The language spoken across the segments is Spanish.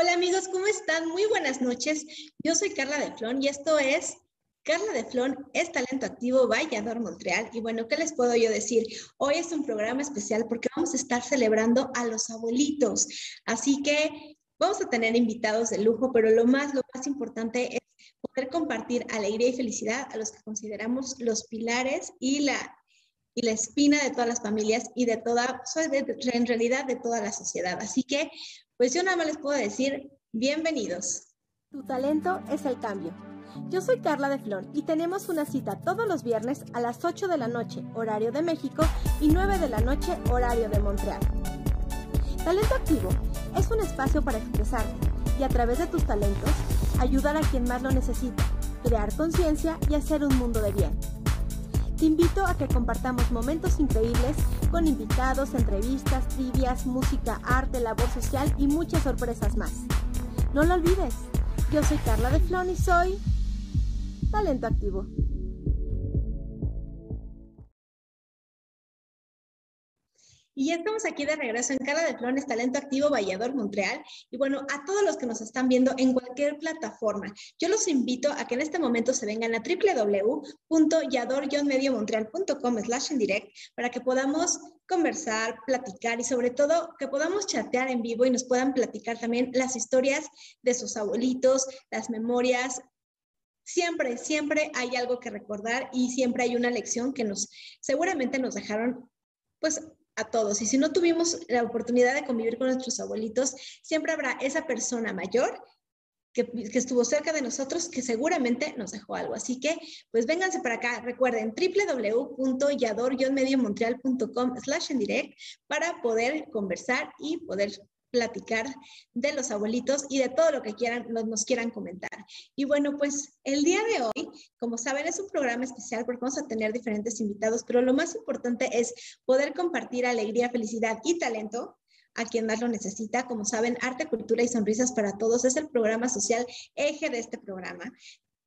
Hola amigos, ¿cómo están? Muy buenas noches. Yo soy Carla de Flon y esto es Carla de Flon es talento activo Vallador Montreal. Y bueno, ¿qué les puedo yo decir? Hoy es un programa especial porque vamos a estar celebrando a los abuelitos. Así que vamos a tener invitados de lujo, pero lo más, lo más importante es poder compartir alegría y felicidad a los que consideramos los pilares y la y la espina de todas las familias y de toda, en realidad de toda la sociedad. Así que pues yo nada más les puedo decir, bienvenidos. Tu talento es el cambio. Yo soy Carla de Flor y tenemos una cita todos los viernes a las 8 de la noche, horario de México, y 9 de la noche, horario de Montreal. Talento Activo es un espacio para expresarte y a través de tus talentos ayudar a quien más lo necesita, crear conciencia y hacer un mundo de bien. Te invito a que compartamos momentos increíbles con invitados, entrevistas, trivias, música, arte, labor social y muchas sorpresas más. No lo olvides, yo soy Carla de Flon y soy Talento Activo. Y ya estamos aquí de regreso en Cara de Flones, Talento Activo Vallador Montreal. Y bueno, a todos los que nos están viendo en cualquier plataforma, yo los invito a que en este momento se vengan a www.yador-mediomontreal.com slash en direct para que podamos conversar, platicar y sobre todo que podamos chatear en vivo y nos puedan platicar también las historias de sus abuelitos, las memorias, siempre, siempre hay algo que recordar y siempre hay una lección que nos seguramente nos dejaron pues a todos. Y si no tuvimos la oportunidad de convivir con nuestros abuelitos, siempre habrá esa persona mayor que, que, estuvo cerca de nosotros que seguramente nos dejó algo. Así que, pues vénganse para acá. Recuerden www.yador-mediomontreal.com slash en direct para poder conversar y poder platicar de los abuelitos y de todo lo que quieran, nos, quieran comentar. Y bueno, pues el día de hoy, como saben, es un programa especial porque vamos a tener diferentes invitados, pero lo más importante es poder compartir alegría, felicidad y talento a quien más lo necesita. Como saben, Arte, Cultura y Sonrisas para Todos es el programa social eje de este programa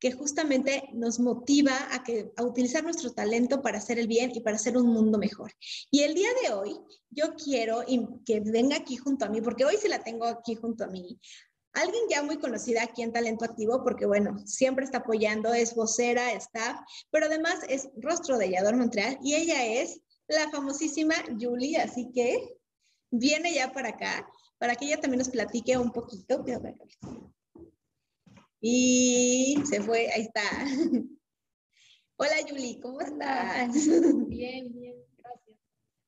que justamente nos motiva a, que, a utilizar nuestro talento para hacer el bien y para hacer un mundo mejor. Y el día de hoy yo quiero que venga aquí junto a mí, porque hoy sí la tengo aquí junto a mí, alguien ya muy conocida aquí en Talento Activo, porque bueno, siempre está apoyando, es vocera, staff, pero además es rostro de Yador Montreal y ella es la famosísima Julie, así que viene ya para acá, para que ella también nos platique un poquito. Y se fue, ahí está. Hola Yuli, ¿cómo estás? Bien, bien, gracias.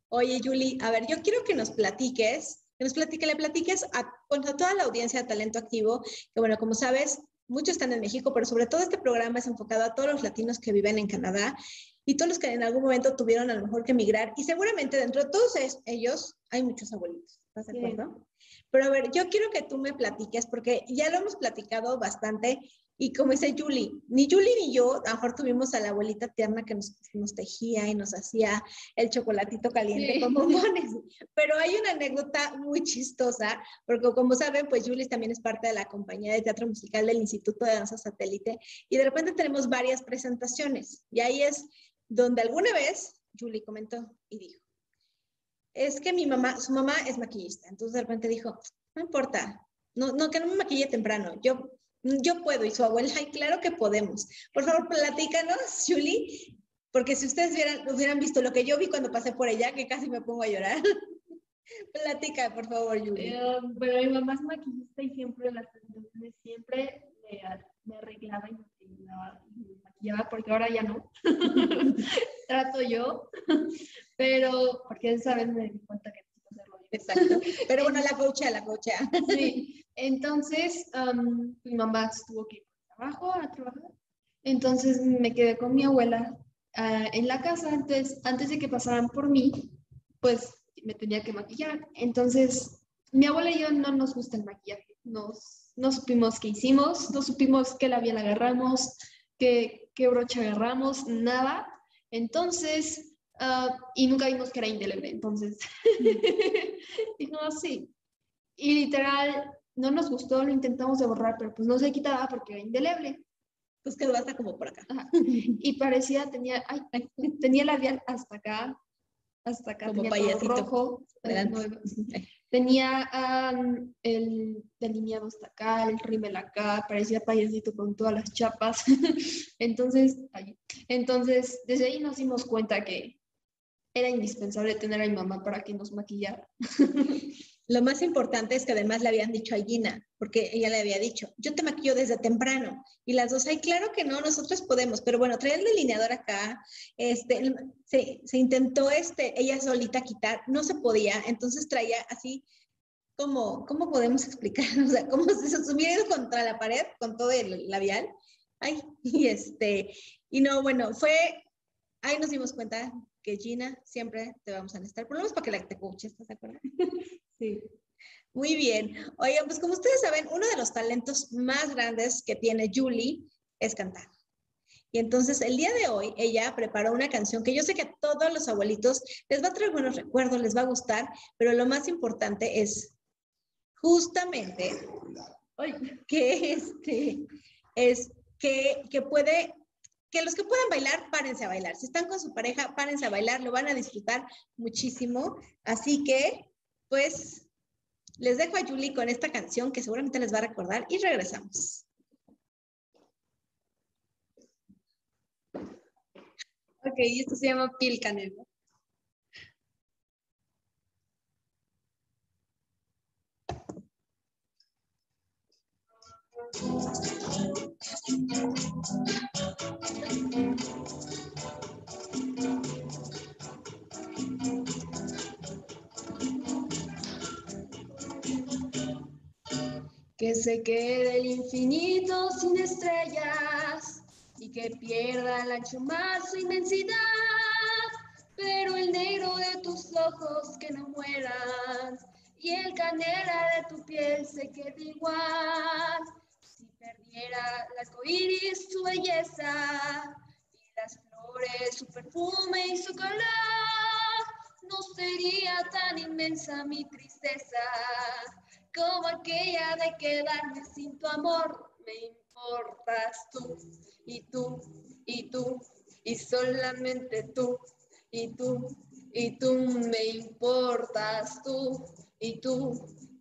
Oye Yuli, a ver, yo quiero que nos platiques, que nos platique, le platiques a, a toda la audiencia de Talento Activo, que bueno, como sabes, muchos están en México, pero sobre todo este programa es enfocado a todos los latinos que viven en Canadá y todos los que en algún momento tuvieron a lo mejor que emigrar. Y seguramente dentro de todos ellos hay muchos abuelitos. ¿Estás de acuerdo? Pero a ver, yo quiero que tú me platiques, porque ya lo hemos platicado bastante, y como dice Julie, ni Julie ni yo, a lo mejor tuvimos a la abuelita tierna que nos, nos tejía y nos hacía el chocolatito caliente con bombones. Pero hay una anécdota muy chistosa, porque como saben, pues Julie también es parte de la compañía de teatro musical del Instituto de Danza Satélite, y de repente tenemos varias presentaciones. Y ahí es donde alguna vez Julie comentó y dijo, es que mi mamá, su mamá es maquillista, entonces de repente dijo, no importa, no, no que no me maquille temprano, yo, yo puedo, y su abuela, ay, claro que podemos. Por favor, platícanos, Julie, porque si ustedes hubieran, hubieran visto lo que yo vi cuando pasé por ella, que casi me pongo a llorar. Platica, por favor, Julie. Eh, bueno, mi mamá es maquillista y siempre las siempre me arreglaba y me maquillaba, porque ahora ya no. Trato yo, pero porque esa vez me di cuenta que necesito hacerlo bien. Exacto. Pero bueno, la cocha, la cocha. Sí. Entonces, um, mi mamá tuvo que ir por trabajo a trabajar Entonces me quedé con mi abuela ah, en la casa. Entonces, antes de que pasaran por mí, pues me tenía que maquillar. Entonces, mi abuela y yo no nos gusta el maquillaje. Nos, no supimos qué hicimos, no supimos qué labial agarramos, qué, qué brocha agarramos, nada. Entonces, ah, y nunca vimos que era indeleble. Entonces, dijo así. Y literal, no nos gustó, lo intentamos de borrar, pero pues no se quitaba porque era indeleble. Pues quedó hasta como por acá. Ajá. Y parecía, tenía, ay, ay, tenía labial hasta acá, hasta acá, Como tenía payasito. rojo. Tenía el delineado hasta acá, el rímel acá, parecía payasito con todas las chapas. entonces, entonces, desde ahí nos dimos cuenta que era indispensable tener a mi mamá para que nos maquillara. Lo más importante es que además le habían dicho a Gina, porque ella le había dicho, yo te maquillo desde temprano. Y las dos, ay, claro que no, nosotros podemos. Pero bueno, traía el delineador acá, este, se, se intentó este, ella solita quitar, no se podía, entonces traía así como, ¿cómo podemos explicar? O sea, como se hubiera ido contra la pared con todo el labial. Ay, y este, y no, bueno, fue, ahí nos dimos cuenta que Gina siempre te vamos a necesitar, por lo menos para que la te coache, ¿estás de acuerdo? Sí. Muy bien. Oigan, pues como ustedes saben, uno de los talentos más grandes que tiene Julie es cantar. Y entonces el día de hoy ella preparó una canción que yo sé que a todos los abuelitos les va a traer buenos recuerdos, les va a gustar, pero lo más importante es justamente que este es que, que puede que los que puedan bailar, párense a bailar. Si están con su pareja, párense a bailar, lo van a disfrutar muchísimo. Así que, pues, les dejo a Julie con esta canción que seguramente les va a recordar y regresamos. ok, esto se llama Piel Canela. Que se quede el infinito sin estrellas y que pierda el ancho mar su inmensidad. Pero el negro de tus ojos que no mueran y el canela de tu piel se quede igual. Si perdiera el arco iris su belleza y las flores su perfume y su color, no sería tan inmensa mi tristeza como aquella de quedarme sin tu amor. Me importas tú y tú y tú y solamente tú y tú y tú me importas tú y tú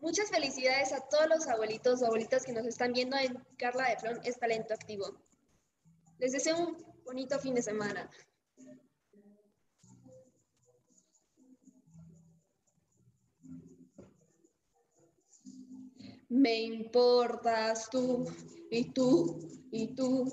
Muchas felicidades a todos los abuelitos o abuelitas que nos están viendo en Carla de Flon es Talento Activo. Les deseo un bonito fin de semana. Me importas tú y tú y tú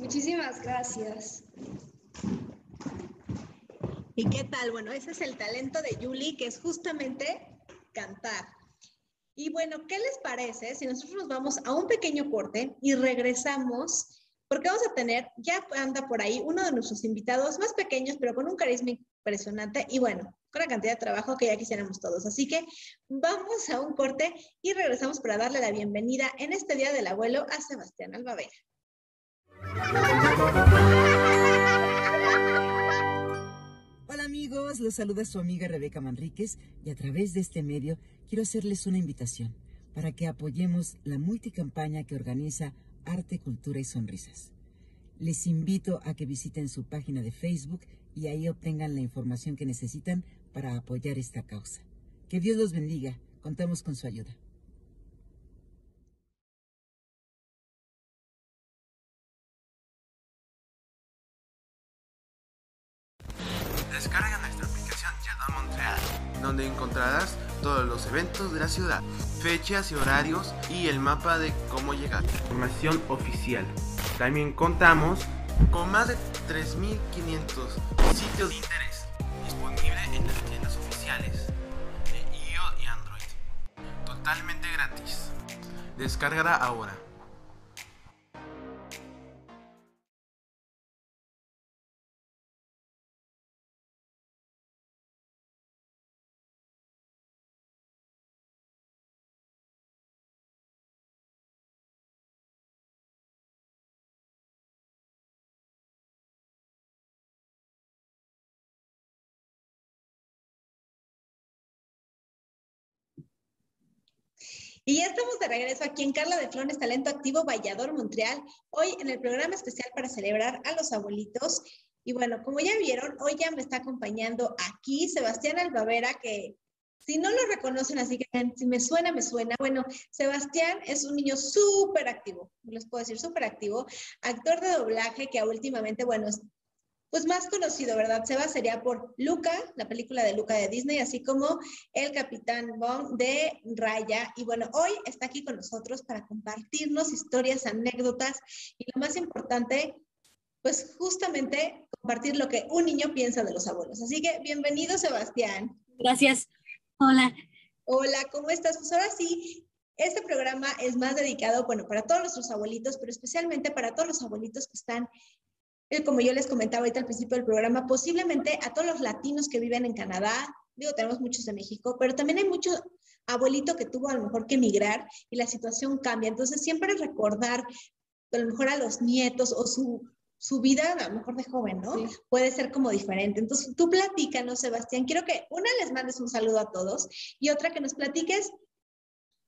Muchísimas gracias. ¿Y qué tal? Bueno, ese es el talento de Julie, que es justamente cantar. Y bueno, ¿qué les parece si nosotros nos vamos a un pequeño corte y regresamos? Porque vamos a tener, ya anda por ahí, uno de nuestros invitados más pequeños, pero con un carisma impresionante y bueno, con la cantidad de trabajo que ya quisiéramos todos. Así que vamos a un corte y regresamos para darle la bienvenida en este Día del Abuelo a Sebastián Albavera. Hola amigos, los saluda su amiga Rebeca Manríquez y a través de este medio quiero hacerles una invitación para que apoyemos la multicampaña que organiza Arte, Cultura y Sonrisas. Les invito a que visiten su página de Facebook y ahí obtengan la información que necesitan para apoyar esta causa. Que Dios los bendiga. Contamos con su ayuda. Descarga nuestra aplicación Yador Montreal, donde encontrarás todos los eventos de la ciudad, fechas y horarios y el mapa de cómo llegar. Información oficial. También contamos con más de 3.500 sitios de interés disponibles en las tiendas oficiales de iOS y Android. Totalmente gratis. Descárgala ahora. Y ya estamos de regreso aquí en Carla de Flones Talento Activo Vallador Montreal, hoy en el programa especial para celebrar a los abuelitos. Y bueno, como ya vieron, hoy ya me está acompañando aquí Sebastián Albavera, que si no lo reconocen así que si me suena, me suena. Bueno, Sebastián es un niño súper activo, les puedo decir súper activo, actor de doblaje que últimamente, bueno, pues más conocido, ¿verdad? Seba sería por Luca, la película de Luca de Disney, así como el Capitán Bond de Raya. Y bueno, hoy está aquí con nosotros para compartirnos historias, anécdotas y lo más importante, pues justamente compartir lo que un niño piensa de los abuelos. Así que bienvenido, Sebastián. Gracias. Hola. Hola, ¿cómo estás? Pues ahora sí, este programa es más dedicado, bueno, para todos nuestros abuelitos, pero especialmente para todos los abuelitos que están como yo les comentaba ahorita al principio del programa, posiblemente a todos los latinos que viven en Canadá, digo, tenemos muchos de México, pero también hay mucho abuelito que tuvo a lo mejor que emigrar y la situación cambia. Entonces, siempre recordar a lo mejor a los nietos o su, su vida, a lo mejor de joven, ¿no? Puede ser como diferente. Entonces, tú platícanos, Sebastián. Quiero que una les mandes un saludo a todos y otra que nos platiques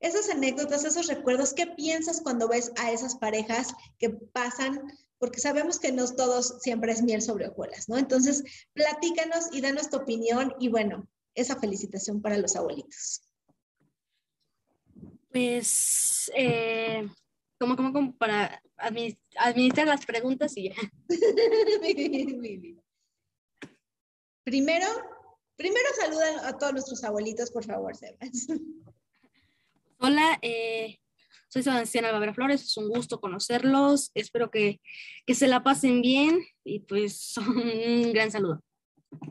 esas anécdotas, esos recuerdos, ¿qué piensas cuando ves a esas parejas que pasan porque sabemos que no todos siempre es miel sobre hojuelas, ¿no? Entonces, platícanos y danos tu opinión y bueno, esa felicitación para los abuelitos. Pues, eh, como, como, para administrar las preguntas y ya. primero, primero saludan a todos nuestros abuelitos, por favor, Sebas. Hola, eh, soy Sebastián Albavera Flores, es un gusto conocerlos, espero que, que se la pasen bien y pues un gran saludo.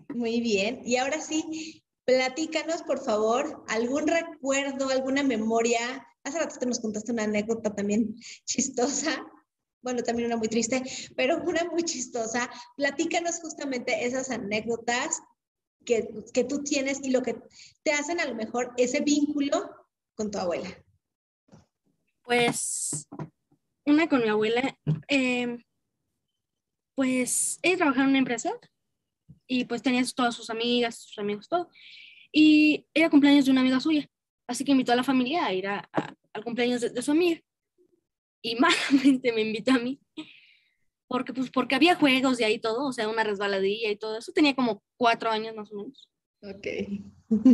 Muy bien, y ahora sí, platícanos por favor algún recuerdo, alguna memoria. Hace rato te nos contaste una anécdota también chistosa, bueno, también una muy triste, pero una muy chistosa. Platícanos justamente esas anécdotas que, que tú tienes y lo que te hacen a lo mejor ese vínculo con tu abuela. Pues una con mi abuela, em, pues ella trabajaba en una empresa y pues tenía todas sus amigas, sus amigos, todo. Y era cumpleaños de una amiga suya, así que invitó a la familia a ir al cumpleaños de, su amiga. Y malamente me invitó a mí, porque, pues, porque había juegos y ahí todo, o sea, una resbaladilla y todo eso. Tenía como cuatro años más o menos. Ok.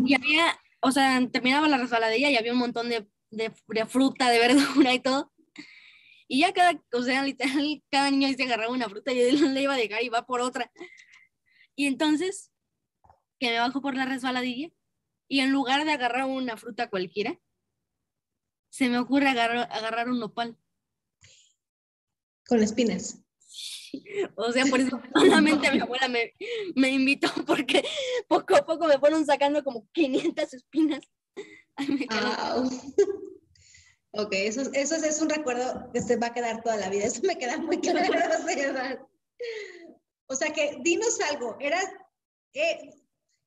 Y había, o sea, terminaba la resbaladilla y había un montón de de, fruta, de verdura y todo. Y ya cada, o sea, literal, cada niño se agarraba una fruta y él le iba a dejar y va por otra. Y entonces, que me bajo por la resbaladilla y en lugar de agarrar una fruta cualquiera, se me ocurre agarrar, agarrar un nopal. Con espinas. O sea, por eso solamente mi abuela me, me invitó porque poco a poco me fueron sacando como 500 espinas. ok, eso, eso es un recuerdo que se va a quedar toda la vida. Eso me queda muy claro, O sea que dinos algo, ¿eras, eh,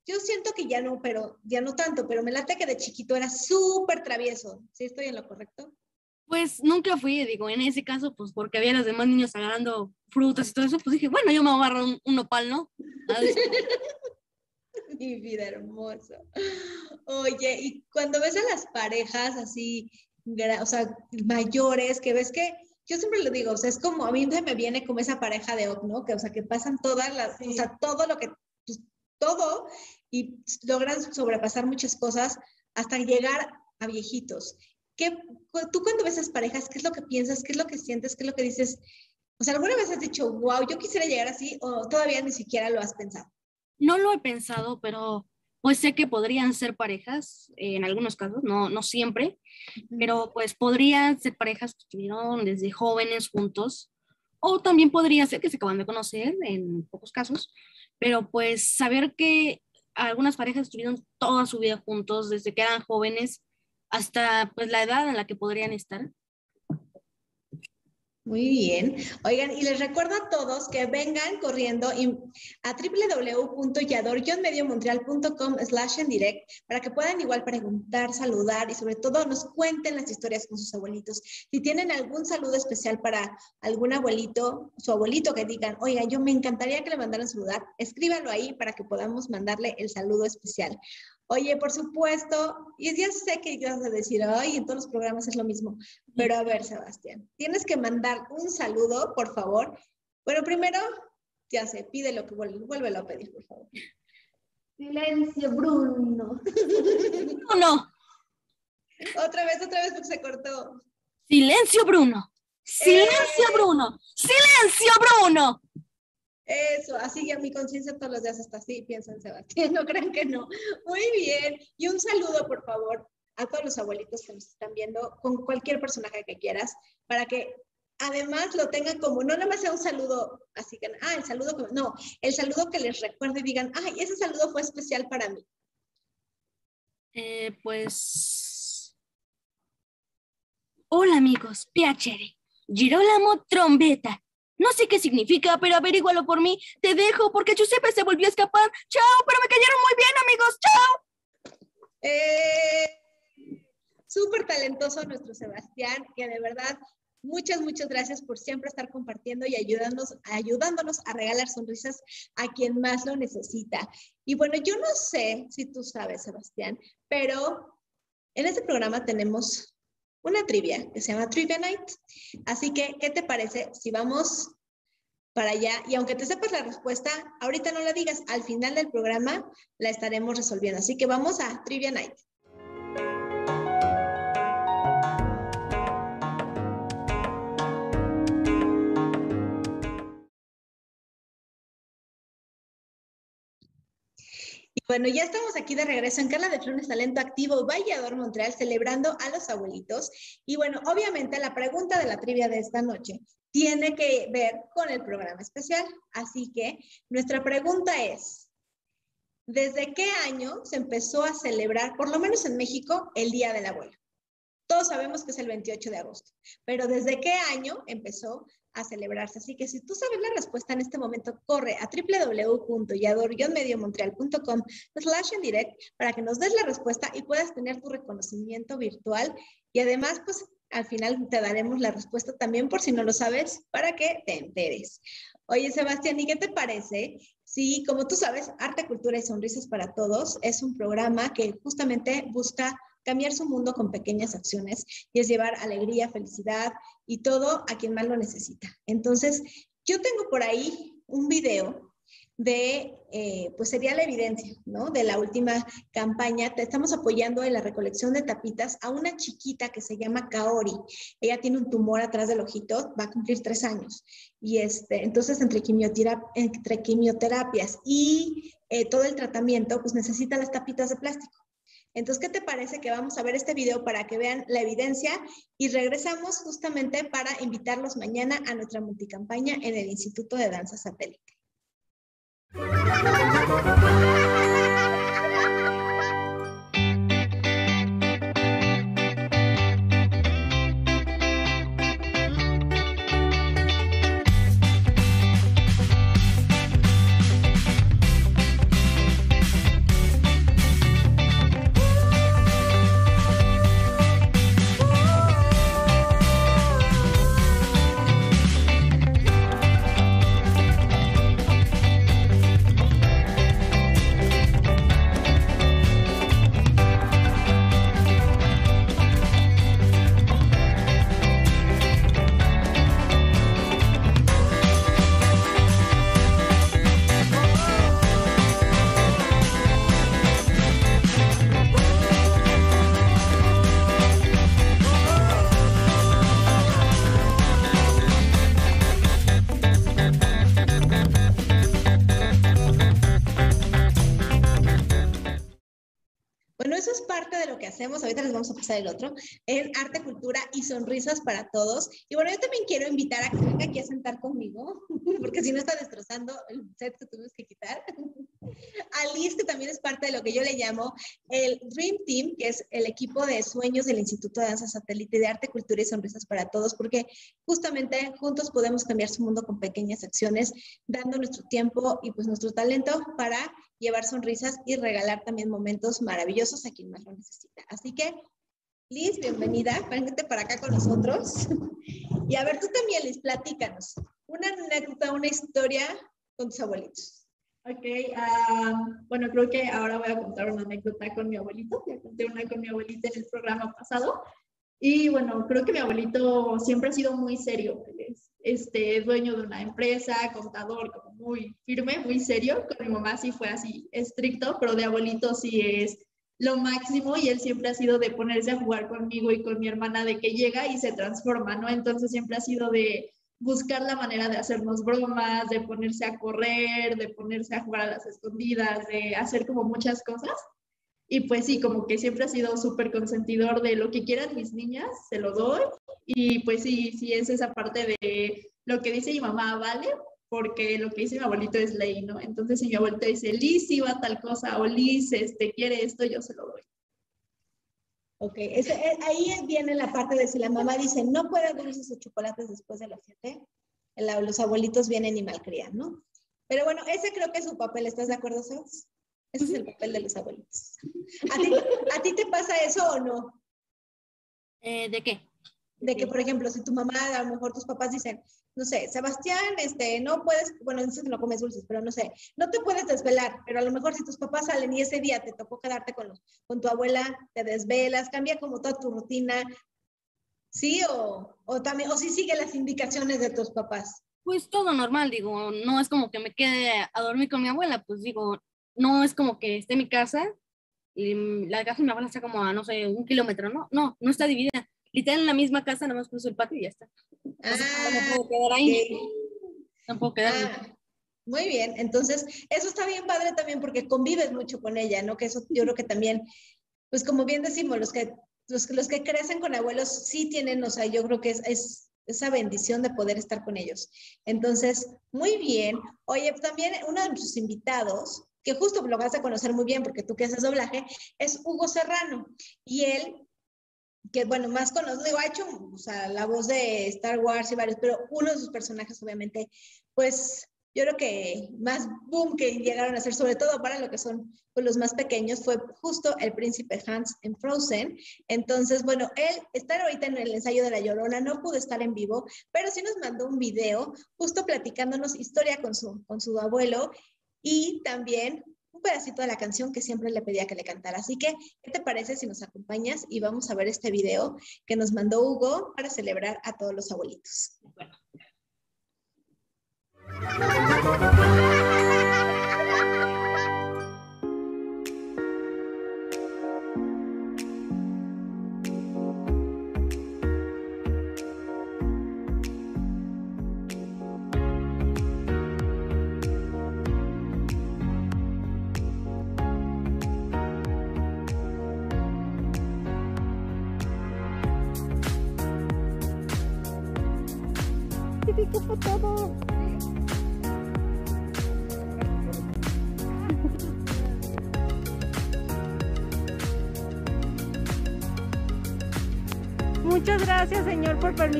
yo siento que ya no, pero ya no tanto, pero me late que de chiquito era súper travieso. ¿Sí estoy en lo correcto? Pues nunca fui, digo, en ese caso, pues porque había los demás niños agarrando frutas y todo eso, pues dije, bueno, yo me voy a agarrar un, un nopal, ¿no? Mi vida hermosa. Oye, y cuando ves a las parejas así, o sea, mayores, que ves que, yo siempre lo digo, o sea, es como, a mí me viene como esa pareja de Ock, ¿no? Que, o sea, que pasan todas las, o sea, todo lo que, pues, todo, y logran sobrepasar muchas cosas hasta llegar a viejitos. ¿Qué, tú cuando ves a esas parejas, qué es lo que piensas? ¿Qué es lo que sientes? ¿Qué es lo que dices? O sea, ¿alguna vez has dicho, wow, yo quisiera llegar así? ¿O todavía ni siquiera lo has pensado? No lo he pensado, pero pues sé que podrían ser parejas, eh, en algunos casos, no, no siempre, pero pues podrían ser parejas que estuvieron desde jóvenes juntos, o también podría ser que se acaban de conocer en pocos casos, pero pues saber que algunas parejas estuvieron toda su vida juntos, desde que eran jóvenes hasta pues la edad en la que podrían estar. Muy bien. Oigan, y les recuerdo a todos que vengan corriendo a www.yador-mediomontreal.com slash en direct para que puedan igual preguntar, saludar y sobre todo nos cuenten las historias con sus abuelitos. Si tienen algún saludo especial para algún abuelito, su abuelito que digan, oiga, yo me encantaría que le mandaran saludar, escríbanlo ahí para que podamos mandarle el saludo especial. Oye, por supuesto, y ya sé que ibas a decir, ay, en todos los programas es lo mismo, pero a ver, Sebastián, tienes que mandar un saludo, por favor. Bueno, primero, ya sé, pídelo, que vuel- vuélvelo a pedir, por favor. Silencio, Bruno. Bruno, Otra vez, otra vez, porque se cortó. silencio Bruno, silencio Eh. Bruno, silencio Bruno. Eso, así ya mi conciencia todos los días está así, piensa en Sebastián, no crean que no. Muy bien, y un saludo, por favor, a todos los abuelitos que nos están viendo, con cualquier personaje que quieras, para que además lo tengan como, no nada más sea un saludo, así que, ah, el saludo, que- no, el saludo que les recuerde y digan, ay, ese saludo fue especial para mí. Eh, pues. Hola amigos, piacere. Girolamo trombeta. No sé qué significa, pero averígualo por mí. Te dejo porque Giuseppe se volvió a escapar. Chao, pero me cayeron muy bien, amigos. Chao. Eh, Súper talentoso nuestro Sebastián, que de verdad, muchas, muchas gracias por siempre estar compartiendo y ayudándonos, ayudándonos a regalar sonrisas a quien más lo necesita. Y bueno, yo no sé si tú sabes, Sebastián, pero en este programa tenemos una trivia que se llama Trivia Night. Así que, ¿qué te parece si vamos para allá? Y aunque te sepas la respuesta, ahorita no la digas, al final del programa la estaremos resolviendo. Así que vamos a Trivia Night. Y bueno, ya estamos aquí de regreso en Carla de Flores Talento Activo Vallador Montreal celebrando a los abuelitos. Y bueno, obviamente la pregunta de la trivia de esta noche tiene que ver con el programa especial. Así que nuestra pregunta es, ¿desde qué año se empezó a celebrar, por lo menos en México, el Día del Abuelo? Todos sabemos que es el 28 de agosto, pero ¿desde qué año empezó a celebrarse? Así que si tú sabes la respuesta en este momento, corre a www.yador-mediomontreal.com slash en direct para que nos des la respuesta y puedas tener tu reconocimiento virtual y además, pues al final te daremos la respuesta también por si no lo sabes, para que te enteres. Oye, Sebastián, ¿y qué te parece? Sí, como tú sabes, Arte, Cultura y Sonrisas para Todos es un programa que justamente busca cambiar su mundo con pequeñas acciones y es llevar alegría, felicidad y todo a quien más lo necesita. Entonces, yo tengo por ahí un video de, eh, pues sería la evidencia, ¿no? De la última campaña. Te estamos apoyando en la recolección de tapitas a una chiquita que se llama Kaori. Ella tiene un tumor atrás del ojito, va a cumplir tres años. Y este, entonces, entre, entre quimioterapias y eh, todo el tratamiento, pues necesita las tapitas de plástico. Entonces, ¿qué te parece que vamos a ver este video para que vean la evidencia y regresamos justamente para invitarlos mañana a nuestra multicampaña en el Instituto de Danza Satélite? Ahorita les vamos a pasar el otro. Es arte, cultura y sonrisas para todos. Y bueno, yo también quiero invitar a que venga aquí a sentar conmigo, porque si no está destrozando el set que tuvimos que quitar. A Liz, que también es parte de lo que yo le llamo el Dream Team, que es el equipo de sueños del Instituto de Danza Satélite de Arte, Cultura y Sonrisas para Todos, porque justamente juntos podemos cambiar su mundo con pequeñas acciones, dando nuestro tiempo y pues nuestro talento para llevar sonrisas y regalar también momentos maravillosos a quien más lo necesita. Así que, Liz, bienvenida, véngate para acá con nosotros. Y a ver, tú también, Liz, platícanos. Una anécdota, una historia con tus abuelitos. Ok, bueno, creo que ahora voy a contar una anécdota con mi abuelito. Ya conté una con mi abuelita en el programa pasado. Y bueno, creo que mi abuelito siempre ha sido muy serio. es este, dueño de una empresa, contador, como muy firme, muy serio. Con mi mamá sí fue así estricto, pero de abuelito sí es lo máximo y él siempre ha sido de ponerse a jugar conmigo y con mi hermana de que llega y se transforma, ¿no? Entonces siempre ha sido de buscar la manera de hacernos bromas, de ponerse a correr, de ponerse a jugar a las escondidas, de hacer como muchas cosas. Y pues sí, como que siempre ha sido súper consentidor de lo que quieran mis niñas, se lo doy. Y pues sí, sí es esa parte de lo que dice mi mamá, ¿vale? Porque lo que dice mi abuelito es ley, ¿no? Entonces si mi abuelito dice, Liz iba tal cosa, o Liz este, quiere esto, yo se lo doy. Ok, eh, ahí viene la parte de si la mamá dice, no puede dulces o chocolates después de las 7, los abuelitos vienen y malcrían, ¿no? Pero bueno, ese creo que es su papel, ¿estás de acuerdo, Sebas? Ese es el papel de los abuelitos. ¿A ti, te pasa eso o no? Eh, ¿De qué? De que, por ejemplo, si tu mamá, a lo mejor tus papás dicen, no sé, Sebastián, este, no puedes, bueno, dices que no comes dulces, pero no sé, no te puedes desvelar, pero a lo mejor si tus papás salen y ese día te tocó quedarte con, los, con tu abuela, te desvelas, cambia como toda tu rutina, ¿sí? O, o también, o si sigue las indicaciones de tus papás. Pues todo normal, digo, no es como que me quede a dormir con mi abuela, pues digo, no es como que esté en mi casa y la casa de mi abuela está como a, no sé, un kilómetro, no, no, no está dividida. Literal en la misma casa, nada más cruzo el patio y ya está. Ah, no puedo quedar ahí. No puedo quedar ah, Muy bien, entonces eso está bien padre también porque convives mucho con ella, ¿no? Que eso yo creo que también, pues como bien decimos, los que, los, los que crecen con abuelos sí tienen, o sea, yo creo que es, es esa bendición de poder estar con ellos. Entonces, muy bien. Oye, también uno de nuestros invitados que justo lo vas a conocer muy bien porque tú que haces doblaje, es Hugo Serrano. Y él, que bueno, más conocido, digo, ha hecho o sea, la voz de Star Wars y varios, pero uno de sus personajes, obviamente, pues yo creo que más boom que llegaron a ser, sobre todo para lo que son pues, los más pequeños, fue justo el príncipe Hans en Frozen. Entonces, bueno, él está ahorita en el ensayo de La Llorona, no pudo estar en vivo, pero sí nos mandó un video justo platicándonos historia con su, con su abuelo y también un pedacito de la canción que siempre le pedía que le cantara. Así que, ¿qué te parece si nos acompañas y vamos a ver este video que nos mandó Hugo para celebrar a todos los abuelitos?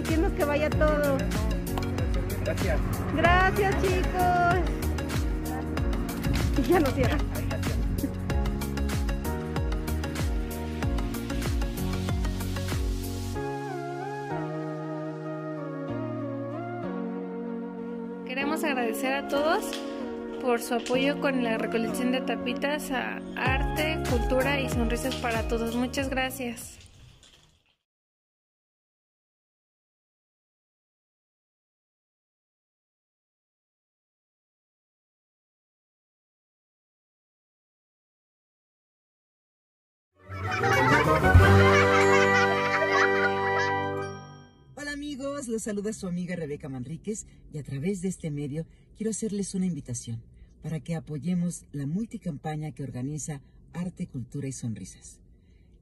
Permitirnos que vaya todo. Gracias. Gracias, chicos. Y ya no cierra. Queremos agradecer a todos por su apoyo con la recolección de tapitas a arte, cultura y sonrisas para todos. Muchas gracias. Los saluda su amiga Rebeca Manríquez y a través de este medio quiero hacerles una invitación para que apoyemos la multicampaña que organiza Arte, Cultura y Sonrisas.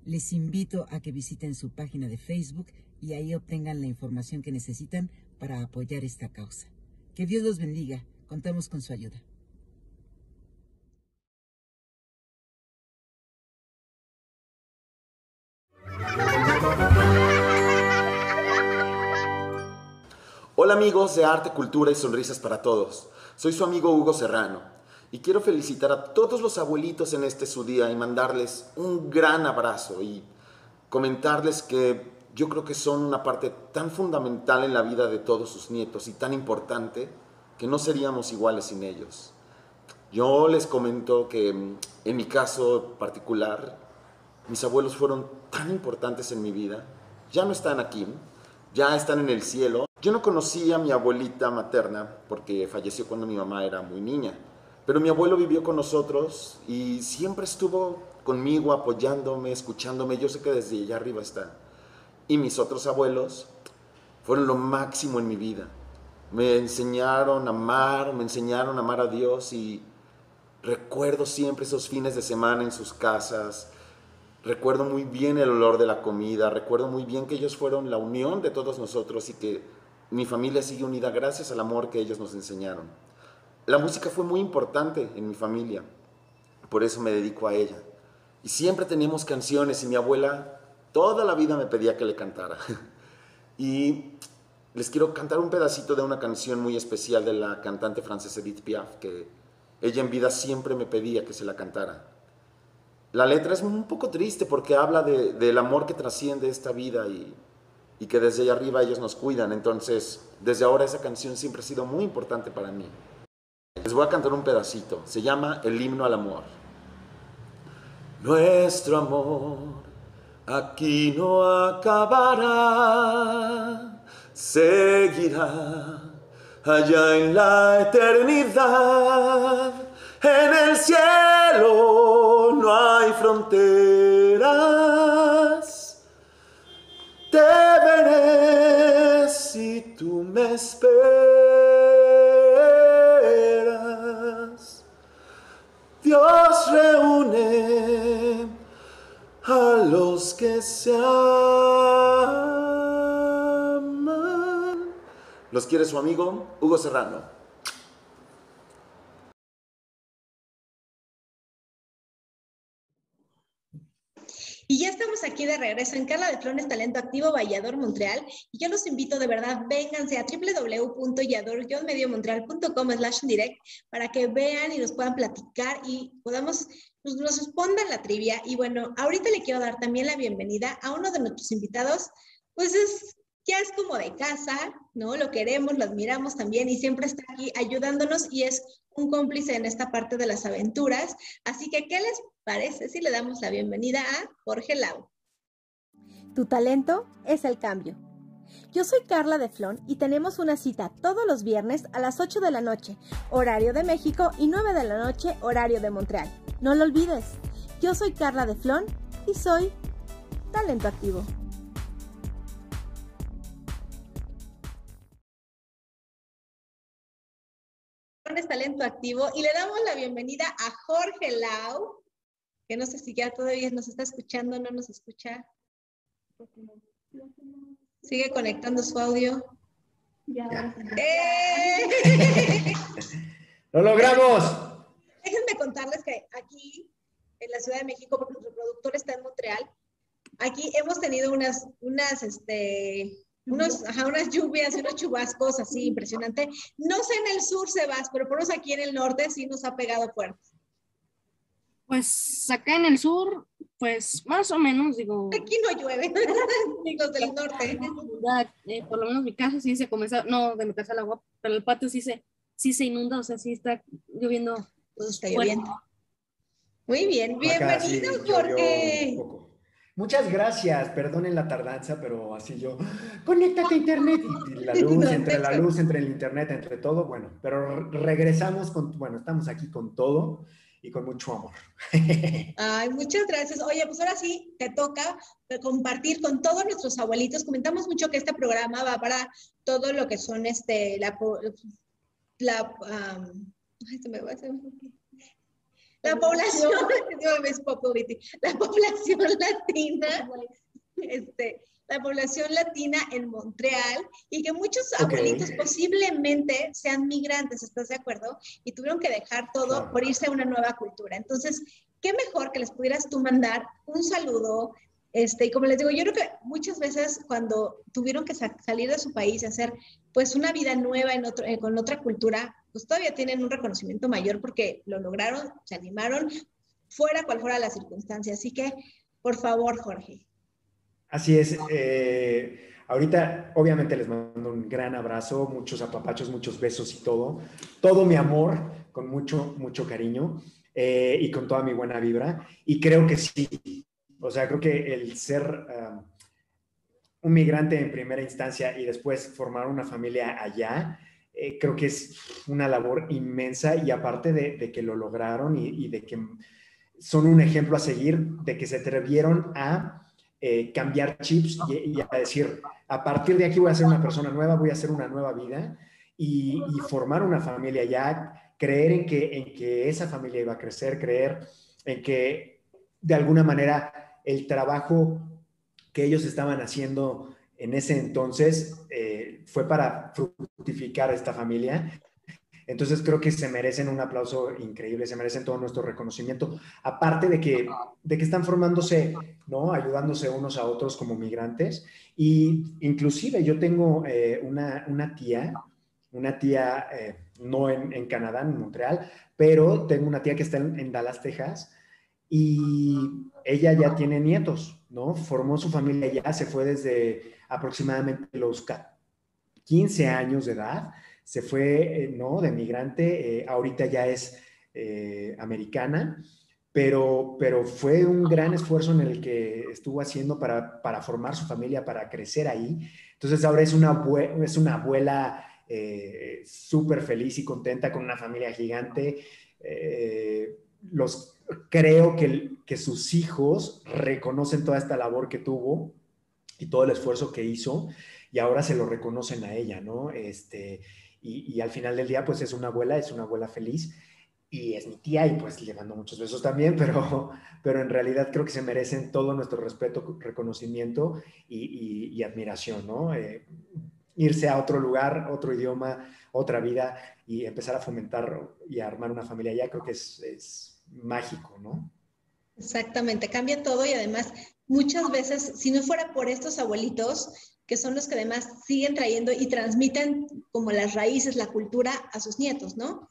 Les invito a que visiten su página de Facebook y ahí obtengan la información que necesitan para apoyar esta causa. Que Dios los bendiga. Contamos con su ayuda. Hola amigos de Arte, Cultura y Sonrisas para Todos. Soy su amigo Hugo Serrano y quiero felicitar a todos los abuelitos en este su día y mandarles un gran abrazo y comentarles que yo creo que son una parte tan fundamental en la vida de todos sus nietos y tan importante que no seríamos iguales sin ellos. Yo les comento que en mi caso particular, mis abuelos fueron tan importantes en mi vida, ya no están aquí, ya están en el cielo. Yo no conocí a mi abuelita materna porque falleció cuando mi mamá era muy niña, pero mi abuelo vivió con nosotros y siempre estuvo conmigo apoyándome, escuchándome. Yo sé que desde allá arriba está. Y mis otros abuelos fueron lo máximo en mi vida. Me enseñaron a amar, me enseñaron a amar a Dios y recuerdo siempre esos fines de semana en sus casas, Recuerdo muy bien el olor de la comida, recuerdo muy bien que ellos fueron la unión de todos nosotros y que mi familia sigue unida gracias al amor que ellos nos enseñaron. La música fue muy importante en mi familia, por eso me dedico a ella. Y siempre teníamos canciones y mi abuela toda la vida me pedía que le cantara. y les quiero cantar un pedacito de una canción muy especial de la cantante francesa Edith Piaf, que ella en vida siempre me pedía que se la cantara. La letra es un poco triste porque habla del amor que trasciende esta vida y, y que desde allá arriba ellos nos cuidan. Entonces, desde ahora esa canción siempre ha sido muy importante para mí. Les voy a cantar un pedacito. Se llama El himno al amor. Nuestro amor aquí no acabará, seguirá allá en la eternidad en el cielo no hay fronteras. Tú me esperas. Dios reúne a los que se aman. Los quiere su amigo Hugo Serrano. Y ya estamos aquí de regreso en Carla de Flores Talento Activo Vallador Montreal. Y yo los invito de verdad, vénganse a www.yador-mediomontreal.com slash direct para que vean y nos puedan platicar y podamos, pues, nos respondan la trivia. Y bueno, ahorita le quiero dar también la bienvenida a uno de nuestros invitados, pues es ya es como de casa, ¿no? Lo queremos, lo admiramos también y siempre está aquí ayudándonos y es un cómplice en esta parte de las aventuras. Así que, ¿qué les parece si le damos la bienvenida a Jorge Lau? Tu talento es el cambio. Yo soy Carla de Flon y tenemos una cita todos los viernes a las 8 de la noche, horario de México, y 9 de la noche, horario de Montreal. No lo olvides. Yo soy Carla de Flon y soy talento activo. Talento Activo y le damos la bienvenida a Jorge Lau, que no sé si ya todavía nos está escuchando, no nos escucha. Sigue conectando su audio. ¡Eh! ¡Lo logramos! Déjenme contarles que aquí en la Ciudad de México, porque nuestro productor está en Montreal, aquí hemos tenido unas, unas, este, unos, ajá, unas lluvias y unos chubascos así impresionante. No sé en el sur, Sebas, pero por eso aquí en el norte sí nos ha pegado fuerte. Pues acá en el sur, pues más o menos, digo. Aquí no llueve, los del norte. Eh, por lo menos mi casa sí se comenzó, no de mi casa el agua, pero el patio sí se, sí se inunda, o sea, sí está lloviendo. Pues está lloviendo. Muy bien, bienvenido, Jorge. Muchas gracias, perdonen la tardanza, pero así yo, conéctate a internet y, la luz, entre la luz, entre el internet, entre todo, bueno, pero regresamos con, bueno, estamos aquí con todo y con mucho amor. Ay, muchas gracias. Oye, pues ahora sí te toca compartir con todos nuestros abuelitos. Comentamos mucho que este programa va para todo lo que son este, la, la, ay, se me va a hacer La población, la población latina, este, la población latina en Montreal y que muchos abuelitos posiblemente sean migrantes, ¿estás de acuerdo? Y tuvieron que dejar todo por irse a una nueva cultura. Entonces, qué mejor que les pudieras tú mandar un saludo. Este, y como les digo, yo creo que muchas veces cuando tuvieron que salir de su país y hacer pues una vida nueva en otro, eh, con otra cultura, pues todavía tienen un reconocimiento mayor porque lo lograron, se animaron, fuera cual fuera la circunstancia. Así que, por favor, Jorge. Así es. Eh, ahorita, obviamente, les mando un gran abrazo, muchos apapachos, muchos besos y todo. Todo mi amor, con mucho, mucho cariño eh, y con toda mi buena vibra. Y creo que sí. O sea, creo que el ser um, un migrante en primera instancia y después formar una familia allá, eh, creo que es una labor inmensa y aparte de, que lo lograron y, de que son un ejemplo a seguir, de que se atrevieron a eh, cambiar chips y, a decir, a partir de aquí voy a ser una persona nueva, voy a hacer una nueva vida y, formar una familia ya, creer en que, en que esa familia iba a crecer, creer en que de alguna manera el trabajo que ellos estaban haciendo en ese entonces eh, fue para fructificar esta familia entonces creo que se merecen un aplauso increíble, se merecen todo nuestro reconocimiento, aparte de que, de que están formándose, ¿no? Ayudándose unos a otros como migrantes. Y inclusive yo tengo eh, una, una, tía, una tía eh, no en, en, Canadá, en Montreal, pero tengo una tía que está en, en Dallas, Texas, y ella ya tiene nietos, ¿no? Formó su familia ya, se fue desde aproximadamente los 15 años de edad se fue, eh, ¿no? De migrante, eh, ahorita ya es eh, americana, pero, pero fue un gran esfuerzo en el que estuvo haciendo para, para formar su familia, para crecer ahí. Entonces ahora es una, es una abuela súper feliz y contenta con una familia gigante. los, creo que, que sus hijos reconocen toda esta labor que tuvo y todo el esfuerzo que hizo y ahora se lo reconocen a ella, ¿no? Este, y, al final del día, pues es una abuela, es una abuela feliz y es mi tía y pues le mando muchos besos también, pero, pero en realidad creo que se merecen todo nuestro respeto, reconocimiento y, admiración, ¿no? Eh, irse a otro lugar, otro idioma, otra vida y empezar a fomentar y a armar una familia allá, creo que es, es mágico, ¿no? Exactamente, cambia todo y además muchas veces, si no fuera por estos abuelitos, que son los que además siguen trayendo y transmiten como las raíces, la cultura a sus nietos, ¿no?